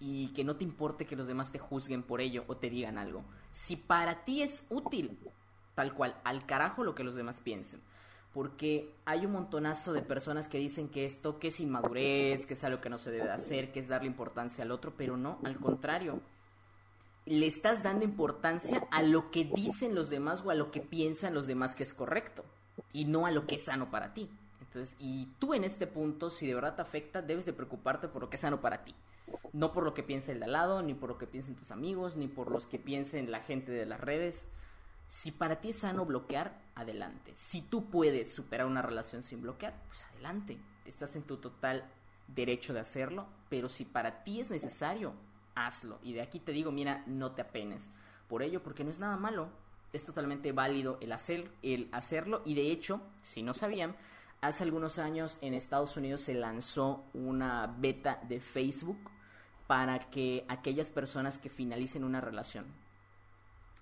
Y que no te importe que los demás te juzguen por ello o te digan algo. Si para ti es útil, tal cual, al carajo lo que los demás piensen. Porque hay un montonazo de personas que dicen que esto, que es inmadurez, que es algo que no se debe de hacer, que es darle importancia al otro, pero no, al contrario. Le estás dando importancia a lo que dicen los demás o a lo que piensan los demás que es correcto. Y no a lo que es sano para ti. Entonces, y tú en este punto, si de verdad te afecta, debes de preocuparte por lo que es sano para ti. No por lo que piense el de al lado, ni por lo que piensen tus amigos, ni por los que piensen la gente de las redes. Si para ti es sano bloquear, adelante. Si tú puedes superar una relación sin bloquear, pues adelante. Estás en tu total derecho de hacerlo, pero si para ti es necesario, hazlo. Y de aquí te digo, mira, no te apenes por ello, porque no es nada malo. Es totalmente válido el, hacer, el hacerlo. Y de hecho, si no sabían, hace algunos años en Estados Unidos se lanzó una beta de Facebook para que aquellas personas que finalicen una relación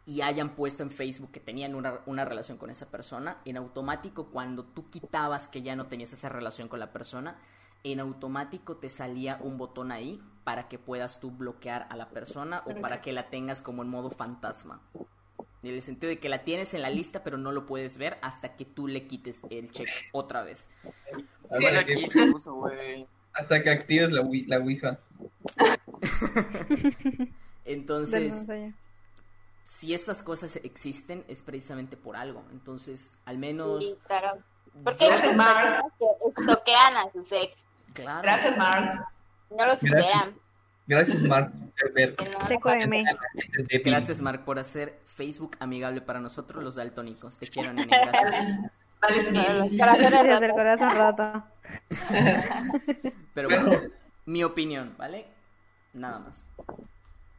y hayan puesto en Facebook que tenían una, una, relación con esa persona, en automático cuando tú quitabas que ya no tenías esa relación con la persona, en automático te salía un botón ahí para que puedas tú bloquear a la persona o para que la tengas como en modo fantasma. En el sentido de que la tienes en la lista pero no lo puedes ver hasta que tú le quites el check otra vez. Bueno, aquí se puso, güey. Hasta que actives la, wi- la Ouija. Entonces, si estas cosas existen es precisamente por algo. Entonces, al menos... Sí, claro. Porque Gracias, Mark. que bloquean a sus ex. Claro. Gracias, Mark. No lo superan. Gracias, Mark. no- TQM. Gracias, Mark, por hacer Facebook amigable para nosotros, los daltónicos. Te quiero, nene. Gracias. Vale, Gracias del corazón roto. Pero bueno, mi opinión, ¿vale? Nada más.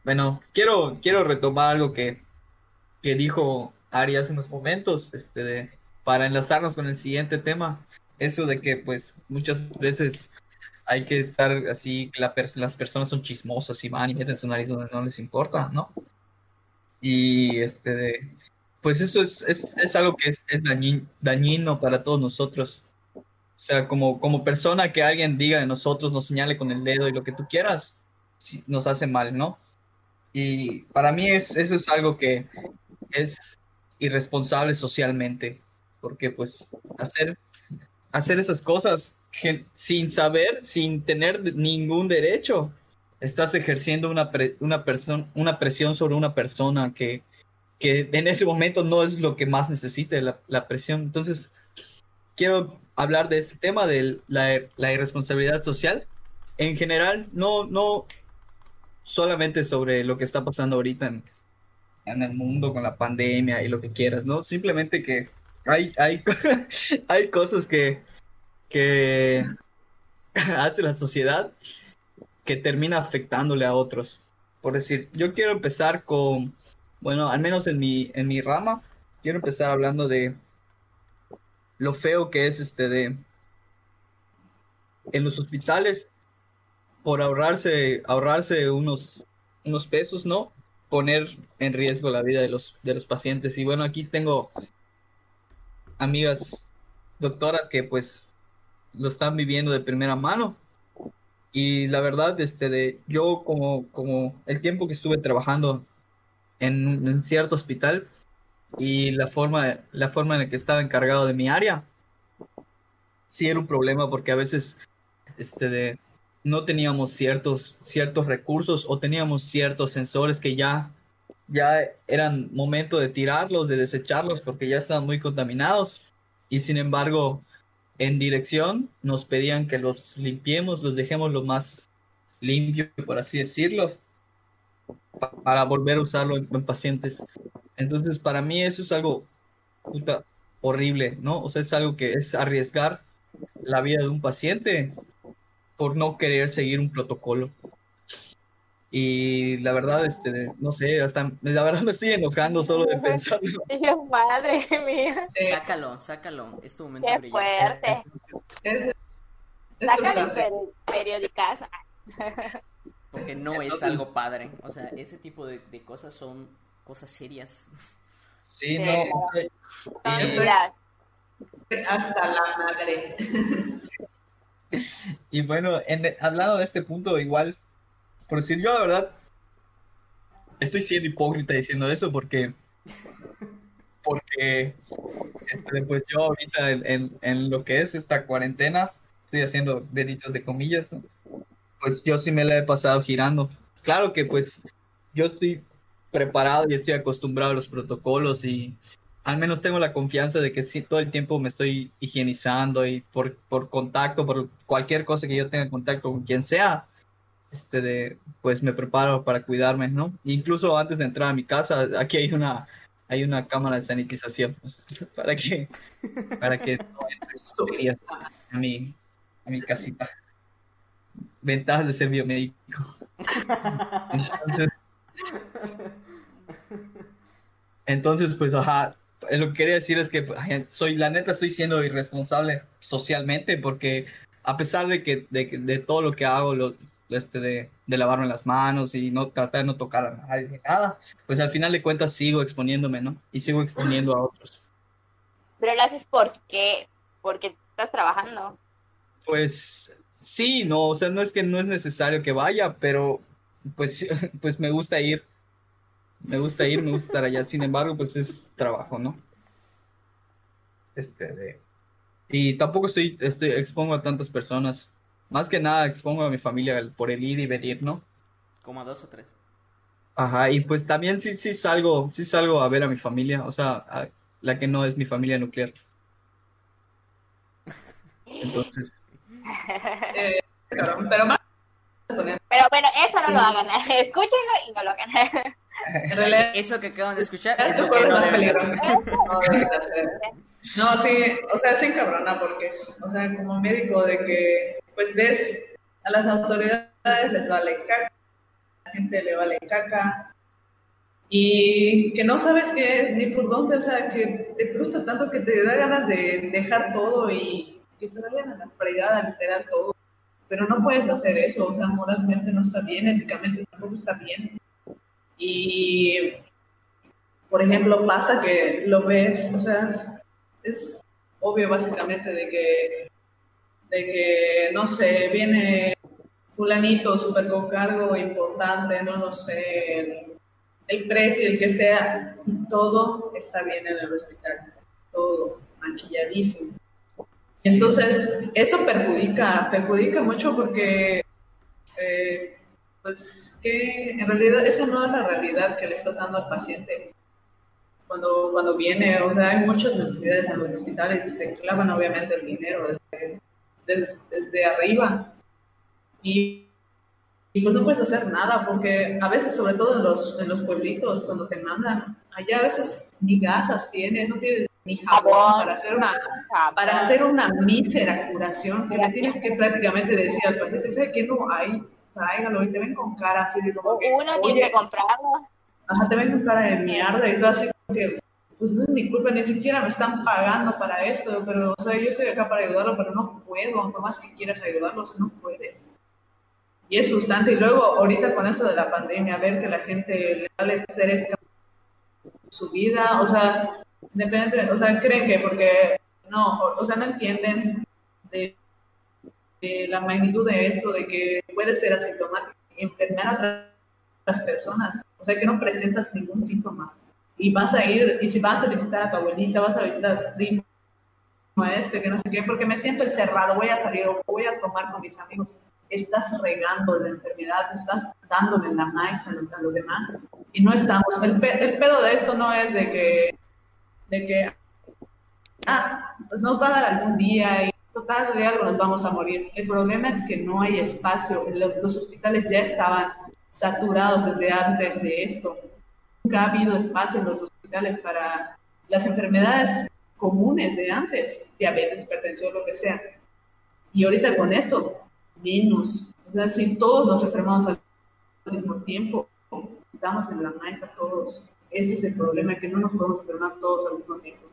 Bueno, quiero, quiero retomar algo que, que dijo Ari hace unos momentos, este, de, para enlazarnos con el siguiente tema. Eso de que, pues, muchas veces hay que estar así, las personas son chismosas y van y meten su nariz donde no les importa, ¿no? Y, este, pues eso es, es, es algo que es, es dañin- dañino para todos nosotros. O sea, como, como persona que alguien diga de nosotros, nos señale con el dedo y lo que tú quieras, nos hace mal, ¿no? Y para mí es, eso es algo que es irresponsable socialmente, porque pues hacer, hacer esas cosas sin saber, sin tener ningún derecho, estás ejerciendo una, una, presión sobre una persona que, que en ese momento no es lo que más necesite la, la presión. Entonces, quiero hablar de este tema de la, la irresponsabilidad social. En general, no, no, solamente sobre lo que está pasando ahorita en, en el mundo con la pandemia y lo que quieras, ¿no? Simplemente que hay, hay, hay cosas que, que hace la sociedad que termina afectándole a otros. Por decir, yo quiero empezar con, bueno, al menos en mi, en mi rama, quiero empezar hablando de lo feo que es este de en los hospitales por ahorrarse ahorrarse unos unos pesos, ¿no? Poner en riesgo la vida de los de los pacientes y bueno, aquí tengo amigas doctoras que pues lo están viviendo de primera mano. Y la verdad este de yo como como el tiempo que estuve trabajando en, en cierto hospital y la forma la forma en la que estaba encargado de mi área sí era un problema porque a veces este de no teníamos ciertos ciertos recursos o teníamos ciertos sensores que ya ya eran momento de tirarlos, de desecharlos porque ya estaban muy contaminados. Y sin embargo en dirección nos pedían que los limpiemos, los dejemos lo más limpio, por así decirlo, pa- para volver a usarlo en, en pacientes. Entonces, para mí eso es algo puta, horrible, ¿no? O sea, es algo que es arriesgar la vida de un paciente por no querer seguir un protocolo. Y la verdad, este, no sé, hasta la verdad me estoy enojando solo de pensarlo. Yo, madre mía, Sí, Sácalo, sácalo. Es tu momento qué brillante. fuerte. es, frustrante. peri- periódicas. Porque no es algo padre. O sea, ese tipo de, de cosas son cosas serias. Sí, Sí, no. Hasta la madre. Y bueno, en, hablando de este punto, igual, por decir yo, la verdad, estoy siendo hipócrita diciendo eso porque, porque, este, pues yo ahorita en, lo que es esta cuarentena, estoy haciendo deditos de comillas, pues yo sí me la he pasado girando. Claro que pues yo estoy preparado y estoy acostumbrado a los protocolos y, al menos tengo la confianza de que sí, todo el tiempo me estoy higienizando y por, por contacto, por cualquier cosa que yo tenga contacto con quien sea, este de, pues me preparo para cuidarme, ¿no? Incluso antes de entrar a mi casa, aquí hay una, hay una cámara de sanitización para que, para que no bacterias a mi, a mi casita. Ventajas de ser biomédico. Entonces, entonces, pues, ajá, eh, lo que quería decir es que soy, la neta, estoy siendo irresponsable socialmente porque a pesar de que de, de todo lo que hago, lo, este, de, de lavarme las manos y no tratar de no tocar a nadie, nada, pues al final de cuentas sigo exponiéndome, ¿no? Y sigo exponiendo a otros. Pero lo haces porque, porque estás trabajando. Pues sí, no, o sea, no es que no es necesario que vaya, pero pues, pues me gusta ir. Me gusta ir, me gusta estar allá. Sin embargo, pues es trabajo, ¿no? Este, de... Y tampoco estoy, estoy, expongo a tantas personas. Más que nada expongo a mi familia por el ir y venir, ¿no? Como a dos o tres. Ajá, y pues también sí, sí salgo, sí salgo a ver a mi familia, o sea, a la que no es mi familia nuclear. Entonces, Eh, cabrón, pero más Pero bueno, eso no lo hagan. Escúchenlo y no lo hagan. Eso que acaban de escuchar es es lo lo que no más deben de peligroso. hacer. No deben de hacer. No, sí, o sea, es encabrona porque, o sea, como médico de que, pues ves, a las autoridades les vale caca, a la gente le vale caca, y que no sabes qué, ni por dónde, o sea, que te frustra tanto que te da ganas de dejar todo y que se vayan a la fregada, literal, todo. Pero no puedes hacer eso, o sea, moralmente no está bien, éticamente tampoco está bien. Y por ejemplo, pasa que lo ves, o sea, es obvio básicamente de que, de que no sé, viene fulanito super con cargo importante, no lo sé, el, el precio, el que sea, y todo está bien en el hospital, todo maquilladísimo. Entonces, eso perjudica, perjudica mucho porque, eh, pues, que en realidad esa no es la realidad que le estás dando al paciente cuando, cuando viene, o sea, hay muchas necesidades en los hospitales y se clavan obviamente el dinero desde, desde arriba. Y, y pues no puedes hacer nada porque a veces, sobre todo en los, en los pueblitos, cuando te mandan, allá a veces ni gasas tienes, no tienes ni jabón para hacer una, para hacer una mísera curación que le tienes que prácticamente decir al paciente, ¿sabe qué no hay? Tráigalo y te ven con cara así de como que, Uno tiene "Oye, que comprarlo. Ajá, te ven con cara de mierda y todo así como que, pues no es mi culpa, ni siquiera me están pagando para esto, pero, o sea, yo estoy acá para ayudarlo, pero no puedo, aunque más que quieras ayudarlos, no puedes. Y es frustrante, y luego, ahorita con esto de la pandemia, ver que la gente le vale tres su vida, o sea, o sea, creen que porque, no, o, sea, no entienden de, de la magnitud de esto, de que puede ser asintomático y enfermar a otras personas, o sea, que no presentas ningún síntoma. Y vas a ir, y si vas a visitar a tu abuelita, vas a visitar a tu primo, a este, que no sé qué, porque me siento encerrado, voy a salir o voy a tomar con mis amigos. Estás regando la enfermedad, estás dándole la maíz a los, a los demás. Y no estamos. El, pe- el pedo de esto no es de que, de que, ah, pues nos va a dar algún día y total de algo nos vamos a morir. El problema es que no hay espacio. Los, los hospitales ya estaban saturados desde antes de esto. Nunca ha habido espacio en los hospitales para las enfermedades comunes de antes, diabetes, hipertensión, lo que sea. Y ahorita con esto, menos. O sea, si todos nos enfermamos al mismo tiempo, estamos en la mesa todos. Ese es el problema, que no nos podemos enfermar todos al mismo tiempo.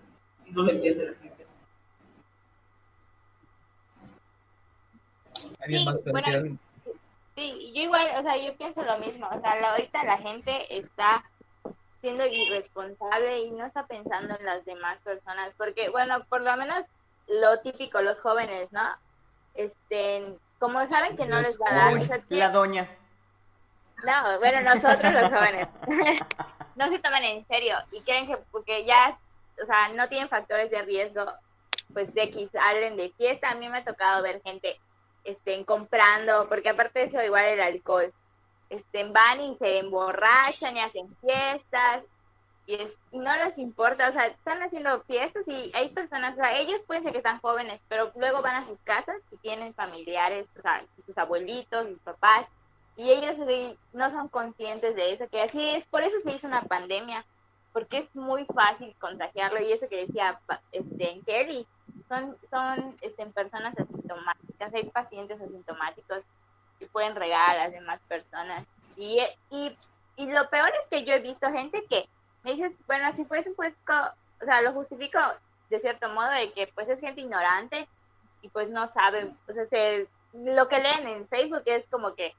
Y no lo entiende la gente. ¿alguien Sí, bueno? Sí, yo igual, o sea, yo pienso lo mismo. O sea, la- ahorita la gente está siendo irresponsable y no está pensando en las demás personas. Porque, bueno, por lo menos lo típico, los jóvenes, ¿no? Este, como saben que no les va a dar, o Uy, sea, la doña. No, bueno, nosotros los jóvenes no se toman en serio y creen que porque ya, o sea, no tienen factores de riesgo, pues X, salen de fiesta. A mí me ha tocado ver gente estén comprando, porque aparte de eso, igual el alcohol, estén van y se emborrachan y hacen fiestas y, es, no les importa, o sea, están haciendo fiestas y hay personas, o sea, ellos pueden ser que están jóvenes, pero luego van a sus casas y tienen familiares, o sea, sus abuelitos, sus papás, y ellos no son conscientes de eso, que así es, por eso se hizo una pandemia, porque es muy fácil contagiarlo, y eso que decía este, Kelly, son, son este, personas asintomáticas, hay pacientes asintomáticos que pueden regar a las demás personas, y, y, y lo peor es que yo he visto gente que me dices, bueno, si fuese pues, o sea, lo justifico de cierto modo de que pues es gente ignorante y pues no saben, o sea, se, lo que leen en Facebook es como que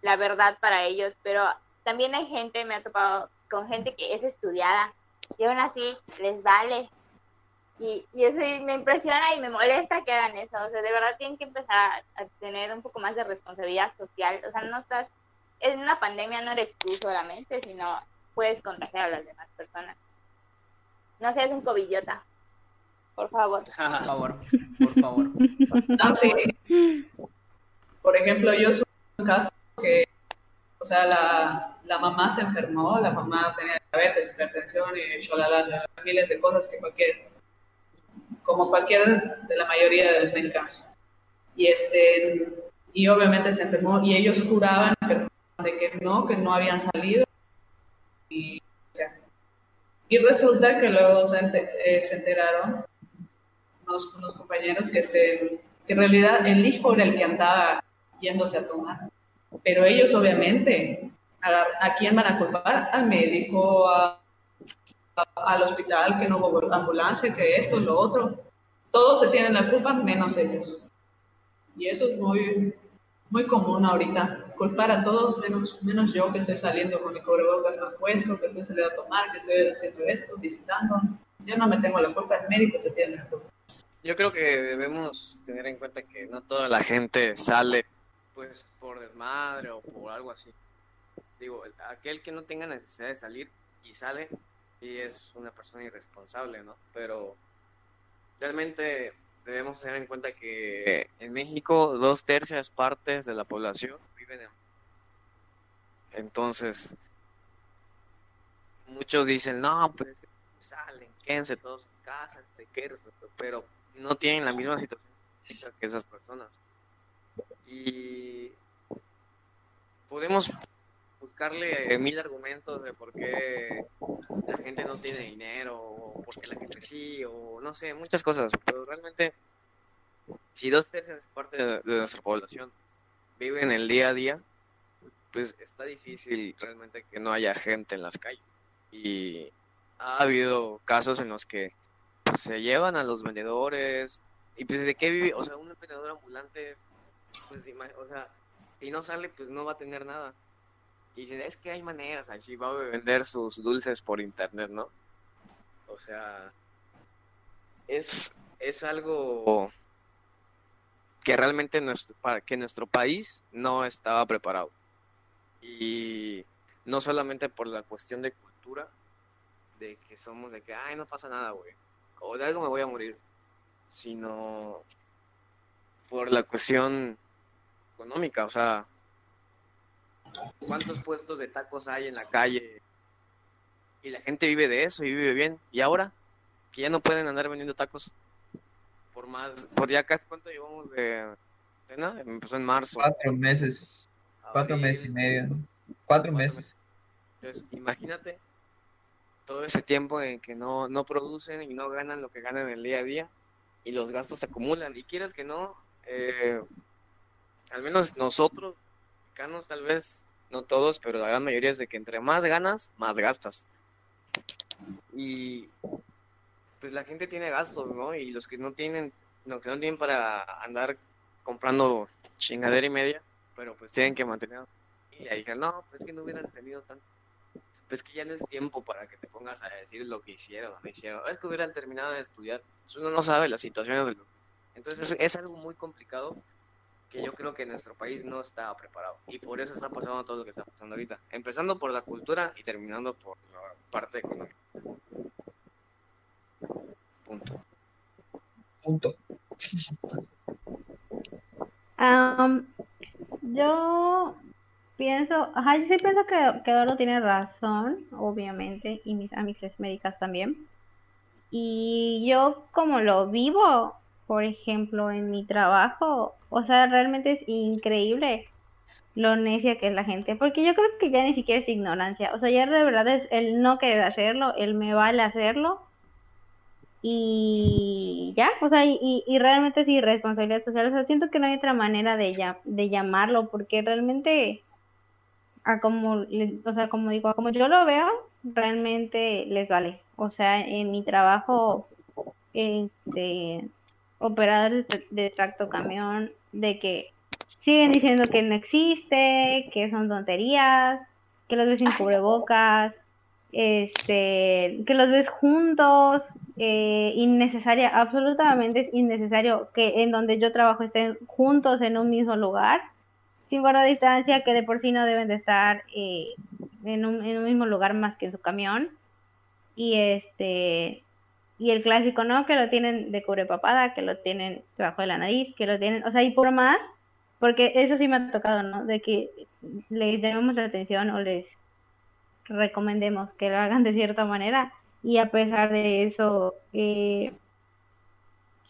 la verdad para ellos, pero también hay gente, me ha topado con gente que es estudiada y aún así les vale. Y, y eso me impresiona y me molesta que hagan eso, o sea, de verdad tienen que empezar a, a tener un poco más de responsabilidad social, o sea, no estás, en una pandemia no eres tú solamente, sino puedes contagiar a las demás personas. No seas un covidiota, por favor. Por favor, por favor. No, sí. Por ejemplo, yo soy un caso que, o sea, la, la mamá se enfermó, la mamá tenía diabetes, hipertensión y cholala, miles de cosas que cualquier, como cualquier de la mayoría de los mexicanos. Y este, y obviamente se enfermó y ellos juraban de que no, que no habían salido. Y, o sea, y resulta que luego se, ente- eh, se enteraron unos, unos compañeros que, este, que en realidad el hijo era el que andaba yéndose a tomar. Pero ellos obviamente, agar- ¿a quién van a culpar? Al médico, a- a- al hospital, que no hubo ambulancia, que esto, lo otro. Todos se tienen la culpa menos ellos. Y eso es muy, muy común ahorita, culpar a todos menos, menos yo que estoy saliendo con mi cubrebocas mal puesto, que estoy saliendo a tomar, que estoy haciendo esto, visitando. Yo no me tengo la culpa, el médico se tiene la culpa. Yo creo que debemos tener en cuenta que no toda la gente sale pues por desmadre o por algo así. Digo, el- aquel que no tenga necesidad de salir y sale, sí es una persona irresponsable, ¿no? Pero realmente debemos tener en cuenta que en México dos tercias partes de la población viven en... Entonces, muchos dicen, no, pues salen, quédense todos en casa, te quieres, pero no tienen la misma situación que esas personas. Y podemos buscarle mil argumentos de por qué la gente no tiene dinero, o por qué la gente sí, o no sé, muchas cosas, pero realmente, si dos tercios parte de, nuestra población vive en el día a día, pues está difícil realmente que no haya gente en las calles. Y ha habido casos en los que pues, se llevan a los vendedores y pues de qué vive, o sea, un vendedor ambulante, pues o sea, si no sale pues no va a tener nada. Y dicen, es que hay maneras, así va a vender sus dulces por internet, ¿no? O sea, es, es algo que realmente nuestro, que nuestro país no estaba preparado. Y no solamente por la cuestión de cultura, de que somos de que, ay, no pasa nada, güey, o de algo me voy a morir, sino por la cuestión económica, o sea, ¿cuántos puestos de tacos hay en la calle? Y la gente vive de eso y vive bien. ¿Y ahora? Que ya no pueden andar vendiendo tacos. Por más, por ya casi, ¿cuánto llevamos de cena? Empezó en marzo. Cuatro meses, cuatro meses y medio. ¿no? Cuatro Cuatro meses. Entonces, imagínate todo ese tiempo en que no, no producen y no ganan lo que ganan el día a día y los gastos se acumulan. Y quieres que no, eh, al menos nosotros, mexicanos, tal vez, no todos, pero la gran mayoría es de que entre más ganas, más gastas. Y pues la gente tiene gastos, ¿no? Y los que no tienen, que no tienen para andar comprando chingadera y media, pero pues tienen que mantener. Y ahí dije, no, pues que no hubieran tenido tanto. Pues que ya no es tiempo para que te pongas a decir lo que hicieron o no hicieron. Es que hubieran terminado de estudiar. Pues uno no sabe las situaciones de lo Entonces es, es algo muy complicado que yo creo que nuestro país no está preparado. Y por eso está pasando todo lo que está pasando ahorita. Empezando por la cultura y terminando por la parte económica. Punto. Punto. Yo pienso, ajá, yo sí pienso que, que Eduardo tiene razón, obviamente, y mis amigas médicas también. Y yo como lo vivo, por ejemplo, en mi trabajo, o sea, realmente es increíble lo necia que es la gente, porque yo creo que ya ni siquiera es ignorancia, o sea, ya de verdad es el no querer hacerlo, el me vale hacerlo, y ya, o sea, y, realmente es irresponsabilidad social, o sea, siento que no hay otra manera de, llam- de llamarlo, porque realmente, a como, o sea, como digo, a como yo lo veo, realmente les vale, o sea, en mi trabajo, este, operadores de, tracto camión, de que siguen diciendo que no existe, que son tonterías, que los ves sin cubrebocas, este, que los ves juntos, eh, innecesaria, absolutamente es innecesario que en donde yo trabajo estén juntos en un mismo lugar, sin guardar distancia, que de por sí no deben de estar eh, en, un, en un mismo lugar más que en su camión. Y este, y el clásico, ¿no? Que lo tienen de cubrepapada, que lo tienen debajo de la nariz, que lo tienen, o sea, y por más, porque eso sí me ha tocado, ¿no? De que les llamemos la atención o les recomendemos que lo hagan de cierta manera y a pesar de eso eh,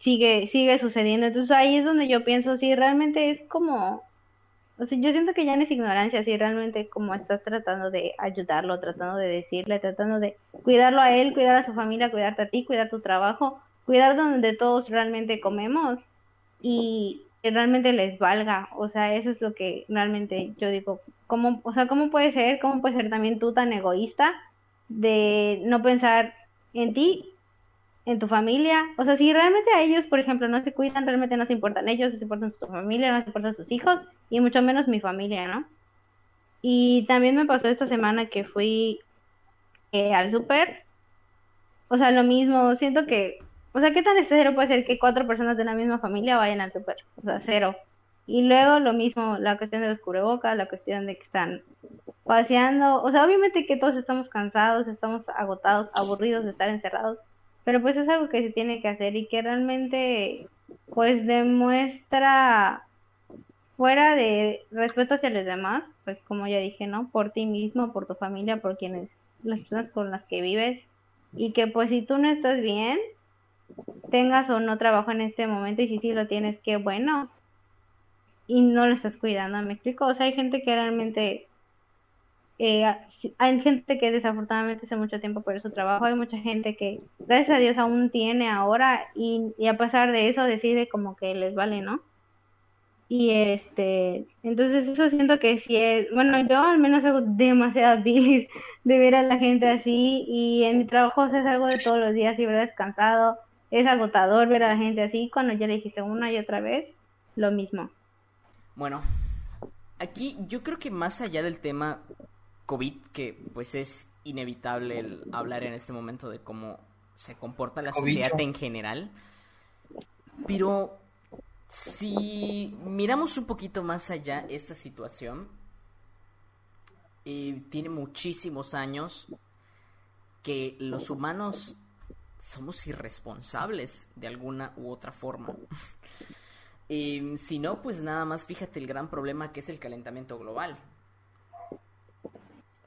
sigue sigue sucediendo. Entonces ahí es donde yo pienso, si realmente es como, o sea, yo siento que ya no es ignorancia, si realmente como estás tratando de ayudarlo, tratando de decirle, tratando de cuidarlo a él, cuidar a su familia, cuidarte a ti, cuidar tu trabajo, cuidar donde todos realmente comemos y que realmente les valga, o sea, eso es lo que realmente yo digo, ¿cómo, o sea, cómo puede ser, cómo puede ser también tú tan egoísta de no pensar en ti, en tu familia, o sea, si realmente a ellos, por ejemplo, no se cuidan, realmente no se importan ellos, no se importan su familia, no se importan sus hijos, y mucho menos mi familia, ¿no? Y también me pasó esta semana que fui eh, al súper, o sea, lo mismo, siento que, o sea, ¿qué tan necesario puede ser que cuatro personas de la misma familia vayan al súper? O sea, cero. Y luego lo mismo, la cuestión de los cubrebocas, la cuestión de que están paseando, o sea, obviamente que todos estamos cansados, estamos agotados, aburridos de estar encerrados, pero pues es algo que se tiene que hacer y que realmente pues demuestra fuera de respeto hacia los demás, pues como ya dije, ¿no? Por ti mismo, por tu familia, por quienes, las personas con las que vives y que pues si tú no estás bien, tengas o no trabajo en este momento y si sí lo tienes, qué bueno y no lo estás cuidando, ¿me explico? O sea, hay gente que realmente eh, hay gente que desafortunadamente hace mucho tiempo por su trabajo, hay mucha gente que gracias a Dios aún tiene ahora y, y a pesar de eso decide como que les vale, ¿no? Y este, entonces eso siento que sí es, bueno, yo al menos hago demasiada bilis de ver a la gente así y en mi trabajo o sea, es algo de todos los días y verdad es cansado, es agotador ver a la gente así cuando ya le dijiste una y otra vez lo mismo. Bueno, aquí yo creo que más allá del tema COVID, que pues es inevitable el hablar en este momento de cómo se comporta la sociedad en general, pero si miramos un poquito más allá esta situación, eh, tiene muchísimos años que los humanos somos irresponsables de alguna u otra forma. Eh, si no, pues nada más fíjate el gran problema que es el calentamiento global.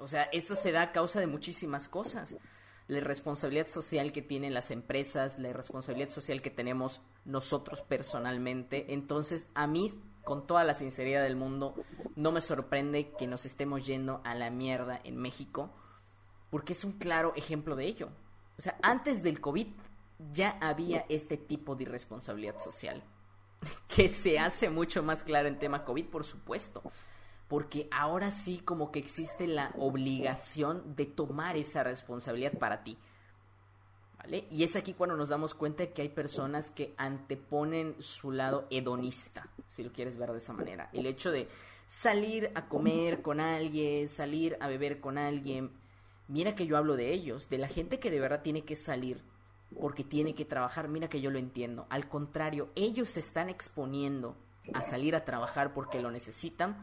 O sea, esto se da a causa de muchísimas cosas. La irresponsabilidad social que tienen las empresas, la irresponsabilidad social que tenemos nosotros personalmente. Entonces, a mí, con toda la sinceridad del mundo, no me sorprende que nos estemos yendo a la mierda en México, porque es un claro ejemplo de ello. O sea, antes del COVID ya había este tipo de irresponsabilidad social que se hace mucho más claro en tema COVID, por supuesto. Porque ahora sí como que existe la obligación de tomar esa responsabilidad para ti. ¿Vale? Y es aquí cuando nos damos cuenta que hay personas que anteponen su lado hedonista, si lo quieres ver de esa manera. El hecho de salir a comer con alguien, salir a beber con alguien. Mira que yo hablo de ellos, de la gente que de verdad tiene que salir porque tiene que trabajar, mira que yo lo entiendo. Al contrario, ellos se están exponiendo a salir a trabajar porque lo necesitan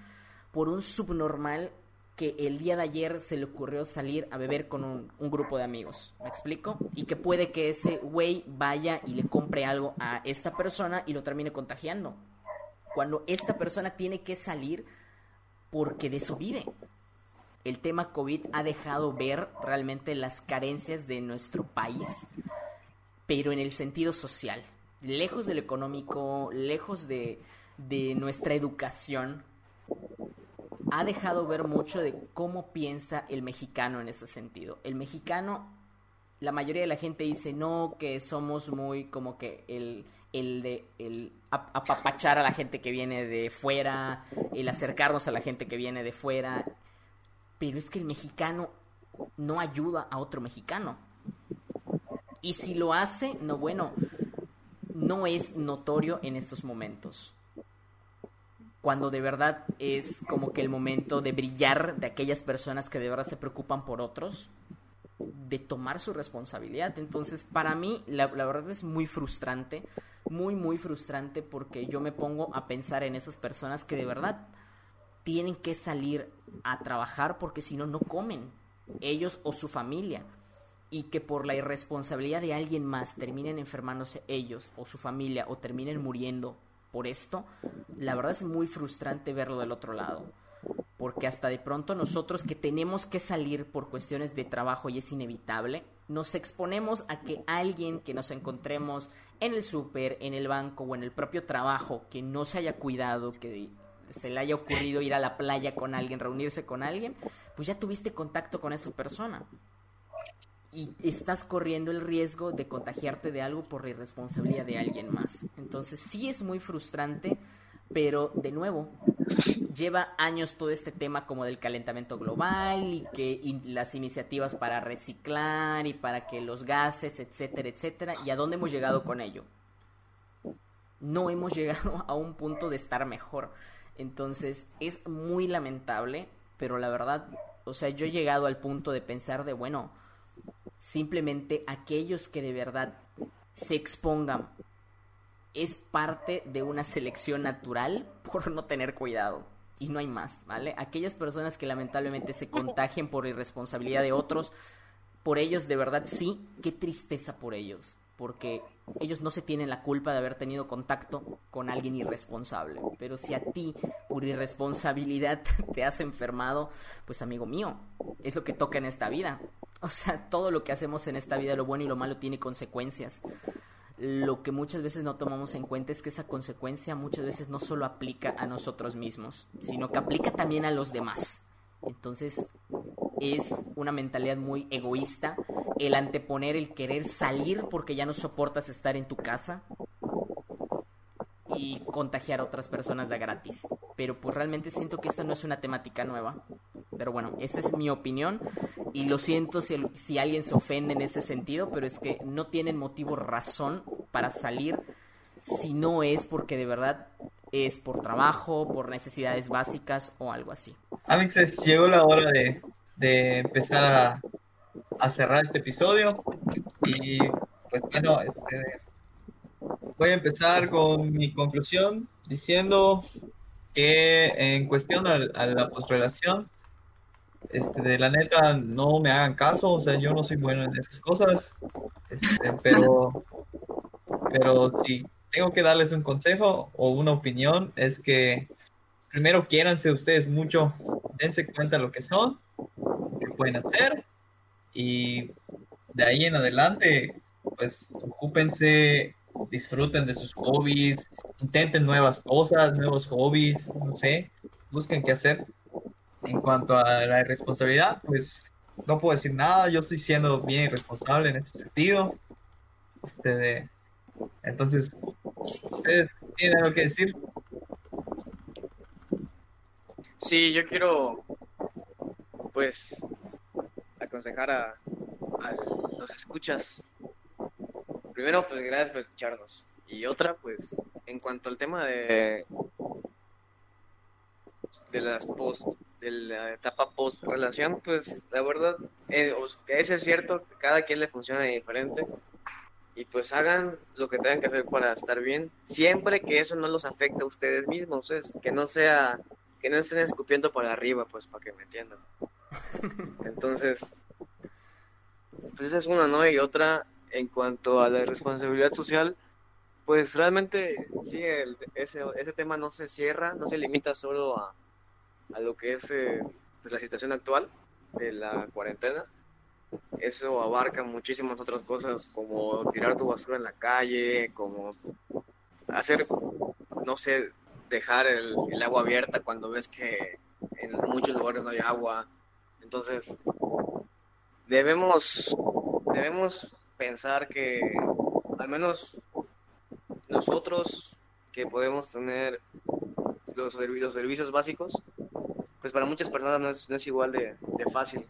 por un subnormal que el día de ayer se le ocurrió salir a beber con un, grupo de amigos. ¿Me explico? Y que puede que ese güey vaya y le compre algo a esta persona y lo termine contagiando. Cuando esta persona tiene que salir porque de eso vive. El tema COVID ha dejado ver realmente las carencias de nuestro país, pero en el sentido social, lejos del económico, lejos de, de nuestra educación, ha dejado ver mucho de cómo piensa el mexicano en ese sentido. El mexicano, la mayoría de la gente dice no, que somos muy como que el, el de el ap- apapachar a la gente que viene de fuera, el acercarnos a la gente que viene de fuera. Pero es que el mexicano no ayuda a otro mexicano. Y si lo hace, no bueno, no es notorio en estos momentos cuando de verdad es como que el momento de brillar de aquellas personas que de verdad se preocupan por otros, de tomar su responsabilidad. Entonces, para mí, la, la verdad es muy frustrante, muy, muy frustrante porque yo me pongo a pensar en esas personas que de verdad tienen que salir a trabajar porque si no, no comen, ellos o su familia. Y que por la irresponsabilidad de alguien más terminen enfermándose ellos o su familia o terminen muriendo por esto, la verdad es muy frustrante verlo del otro lado. Porque hasta de pronto nosotros que tenemos que salir por cuestiones de trabajo y es inevitable, nos exponemos a que alguien que nos encontremos en el súper, en el banco o en el propio trabajo que no se haya cuidado, que se le haya ocurrido ir a la playa con alguien, reunirse con alguien, pues ya tuviste contacto con esa persona y estás corriendo el riesgo de contagiarte de algo por la irresponsabilidad de alguien más. Entonces sí es muy frustrante, pero de nuevo, lleva años todo este tema como del calentamiento global y que las iniciativas para reciclar y para que los gases, etcétera, etcétera, y a dónde hemos llegado con ello. No hemos llegado a un punto de estar mejor. Entonces es muy lamentable, pero la verdad, o sea, yo he llegado al punto de pensar de, bueno, simplemente aquellos que de verdad se expongan es parte de una selección natural por no tener cuidado. Y no hay más, ¿vale? Aquellas personas que lamentablemente se contagien por irresponsabilidad de otros, por ellos de verdad sí, qué tristeza por ellos. Porque ellos no se tienen la culpa de haber tenido contacto con alguien irresponsable. Pero si a ti, por irresponsabilidad, te has enfermado, pues amigo mío, es lo que toca en esta vida. O sea, todo lo que hacemos en esta vida, lo bueno y lo malo, tiene consecuencias. Lo que muchas veces no tomamos en cuenta es que esa consecuencia muchas veces no solo aplica a nosotros mismos, sino que aplica también a los demás. Entonces, es una mentalidad muy egoísta el anteponer el querer salir porque ya no soportas estar en tu casa y contagiar a otras personas de gratis. Pero pues realmente siento que esta no es una temática nueva. Pero bueno, esa es mi opinión y lo siento si, si alguien se ofende en ese sentido, pero es que no tienen motivo, razón para salir si no es porque de verdad es por trabajo, por necesidades básicas o algo así. Amixes, llegó la hora de, de empezar a, a cerrar este episodio. Y pues bueno, este, voy a empezar con mi conclusión diciendo que en cuestión al- a, la postrelación, este, de la neta, no me hagan caso, o sea, yo no soy bueno en esas cosas, este, pero, pero si tengo que darles un consejo o una opinión, es que primero quiéranse ustedes mucho, dense cuenta lo que son, que pueden hacer y de ahí en adelante, pues ocúpense, disfruten de sus hobbies, intenten nuevas cosas, nuevos hobbies, no sé, busquen qué hacer. En cuanto a la irresponsabilidad, pues no puedo decir nada, yo estoy siendo bien irresponsable en ese sentido. Este, entonces, ¿ustedes tienen algo que decir? Sí, yo quiero, pues, aconsejar a, a los escuchas. Primero, pues, gracias por escucharnos. Y otra, pues, en cuanto al tema de, de las post, de la etapa post relación, pues, la verdad, eh, ese es cierto, que cada quien le funciona diferente. Y pues hagan lo que tengan que hacer para estar bien, siempre que eso no los afecte a ustedes mismos, es que no sea que no estén escupiendo para arriba, pues para que me entiendan. Entonces, pues esa es una, ¿no? Y otra, en cuanto a la responsabilidad social, pues realmente sí, ese, ese tema no se cierra, no se limita solo a, a lo que es eh, pues, la situación actual de la cuarentena. Eso abarca muchísimas otras cosas como tirar tu basura en la calle, como hacer, no sé, dejar el, el agua abierta cuando ves que en muchos lugares no hay agua. Entonces, debemos, debemos pensar que al menos nosotros que podemos tener los, los servicios básicos, pues para muchas personas no es, no es igual de, de fácil.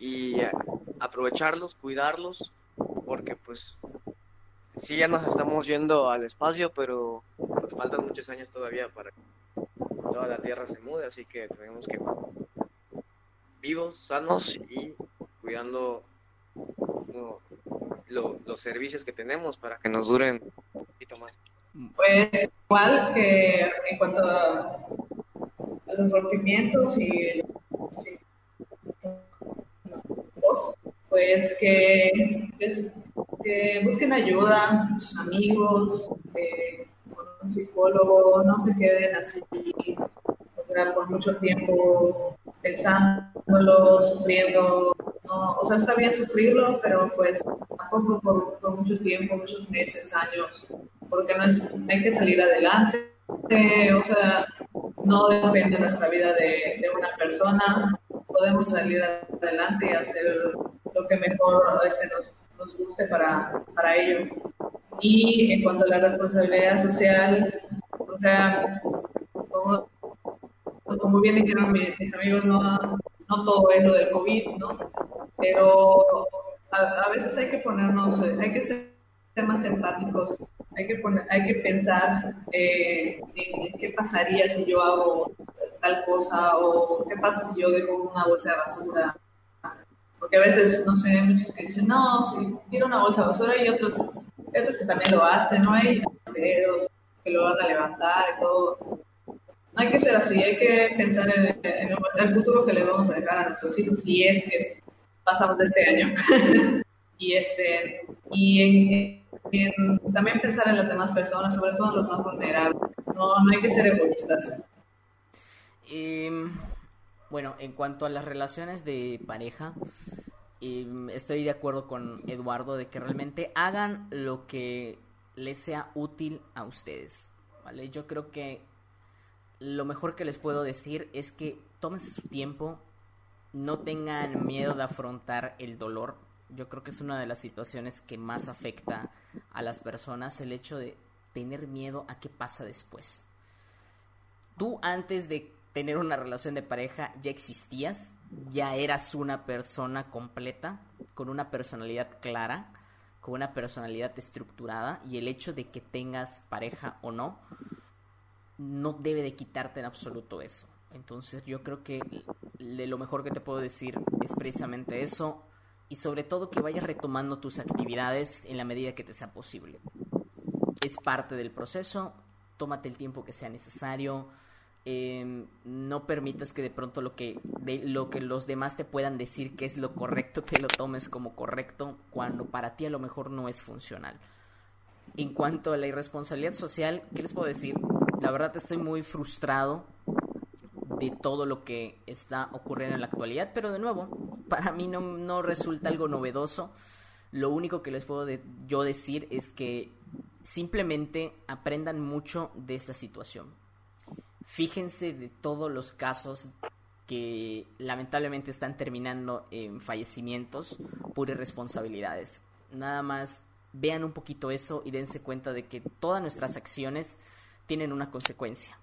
Y aprovecharlos, cuidarlos, porque pues sí ya nos estamos yendo al espacio, pero pues faltan muchos años todavía para que toda la Tierra se mude, así que tenemos que vivos, sanos y cuidando no, lo- los servicios que tenemos para que nos duren un poquito más. Pues igual que en cuanto a, los rompimientos y sí, pues que, que, que busquen ayuda, sus amigos, eh, un psicólogo, no se queden así, o sea, por mucho tiempo pensándolo, sufriendo, o sea, está bien sufrirlo, pero pues tampoco por, por mucho tiempo, muchos meses, años, porque no es, hay que salir adelante, o sea, no depende nuestra vida de, de una persona, podemos salir adelante y hacer lo que mejor este, nos, nos guste para, para ello. Y en cuanto a la responsabilidad social, o sea, como, como bien dijeron mis, mis amigos, no, no todo es lo del COVID, ¿no? Pero a, a veces hay que ponernos, eh, hay que ser más empáticos, hay que, poner, hay que pensar eh, en qué pasaría si yo hago tal cosa o qué pasa si yo dejo una bolsa de basura. Porque a veces, no sé, hay muchos que dicen, no, si tiro una bolsa de basura y otros, otros que también lo hacen, ¿no? Hay que lo van a levantar y todo. No hay que ser así, hay que pensar en, en el futuro que le vamos a dejar a nuestros hijos si es que pasamos de este año. y este y en, en, también pensar en las demás personas, sobre todo en los más vulnerables. No, no hay que ser egoístas. Em, bueno, en cuanto a las relaciones de pareja, em, estoy de acuerdo con Eduardo de que realmente hagan lo que les sea útil a ustedes. ¿Vale? Yo creo que lo mejor que les puedo decir es que tómense su tiempo, no tengan miedo de afrontar el dolor. Yo creo que es una de las situaciones que más afecta a las personas, el hecho de tener miedo a qué pasa después. Tú antes de tener una relación de pareja ya existías, ya eras una persona completa, con una personalidad clara, con una personalidad estructurada y el hecho de que tengas pareja o no no debe de quitarte en absoluto eso. Entonces yo creo que lo mejor que te puedo decir es precisamente eso y sobre todo que vayas retomando tus actividades en la medida que te sea posible. Es parte del proceso, tómate el tiempo que sea necesario, eh, no permitas que de pronto lo que, de, lo que los demás te puedan decir que es lo correcto, te lo tomes como correcto cuando para ti a lo mejor no es funcional. En cuanto a la irresponsabilidad social, ¿qué les puedo decir? La verdad estoy muy frustrado de todo lo que está ocurriendo en la actualidad, pero de nuevo, para mí no, no resulta algo novedoso. Lo único que les puedo yo decir es que simplemente aprendan mucho de esta situación. Fíjense de todos los casos que lamentablemente están terminando en fallecimientos por irresponsabilidades. Nada más vean un poquito eso y dense cuenta de que todas nuestras acciones tienen una consecuencia.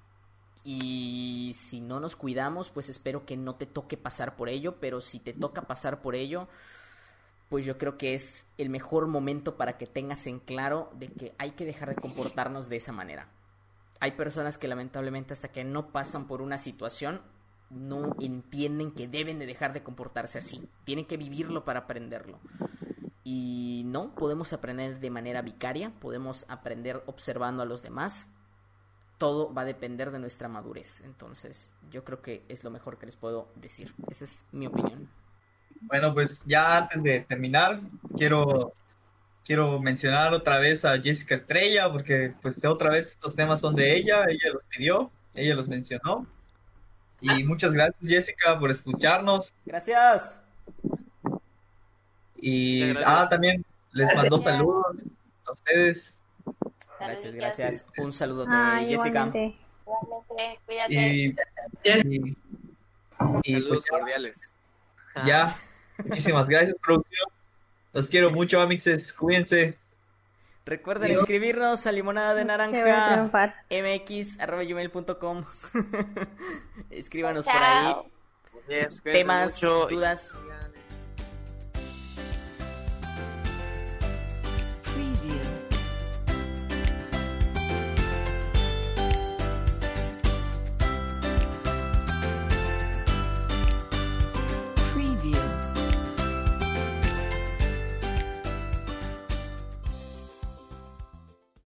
Y si no nos cuidamos, pues espero que no te toque pasar por ello, pero si te toca pasar por ello, pues yo creo que es el mejor momento para que tengas en claro de que hay que dejar de comportarnos de esa manera. Hay personas que lamentablemente hasta que no pasan por una situación no entienden que deben de dejar de comportarse así. Tienen que vivirlo para aprenderlo. Y no, podemos aprender de manera vicaria, podemos aprender observando a los demás. Todo va a depender de nuestra madurez. Entonces, yo creo que es lo mejor que les puedo decir. Esa es mi opinión. Bueno, pues ya antes de terminar, quiero, quiero mencionar otra vez a Jessica Estrella, porque pues otra vez estos temas son de ella, ella los pidió, ella los mencionó. Y muchas gracias, Jessica, por escucharnos. Gracias. Y gracias. ah, también les mandó saludos a ustedes. Gracias, gracias. Un saludote, Ah, Jessica. igualmente. Igualmente, cuídate. Y, y, y Saludos pues cordiales. ya, muchísimas gracias, producción. Los quiero mucho, amixes. Cuídense. Recuerden escribirnos a limonada de naranja mx.gmail.com Escríbanos por Chao. ahí Yes, cuídense temas, mucho. dudas,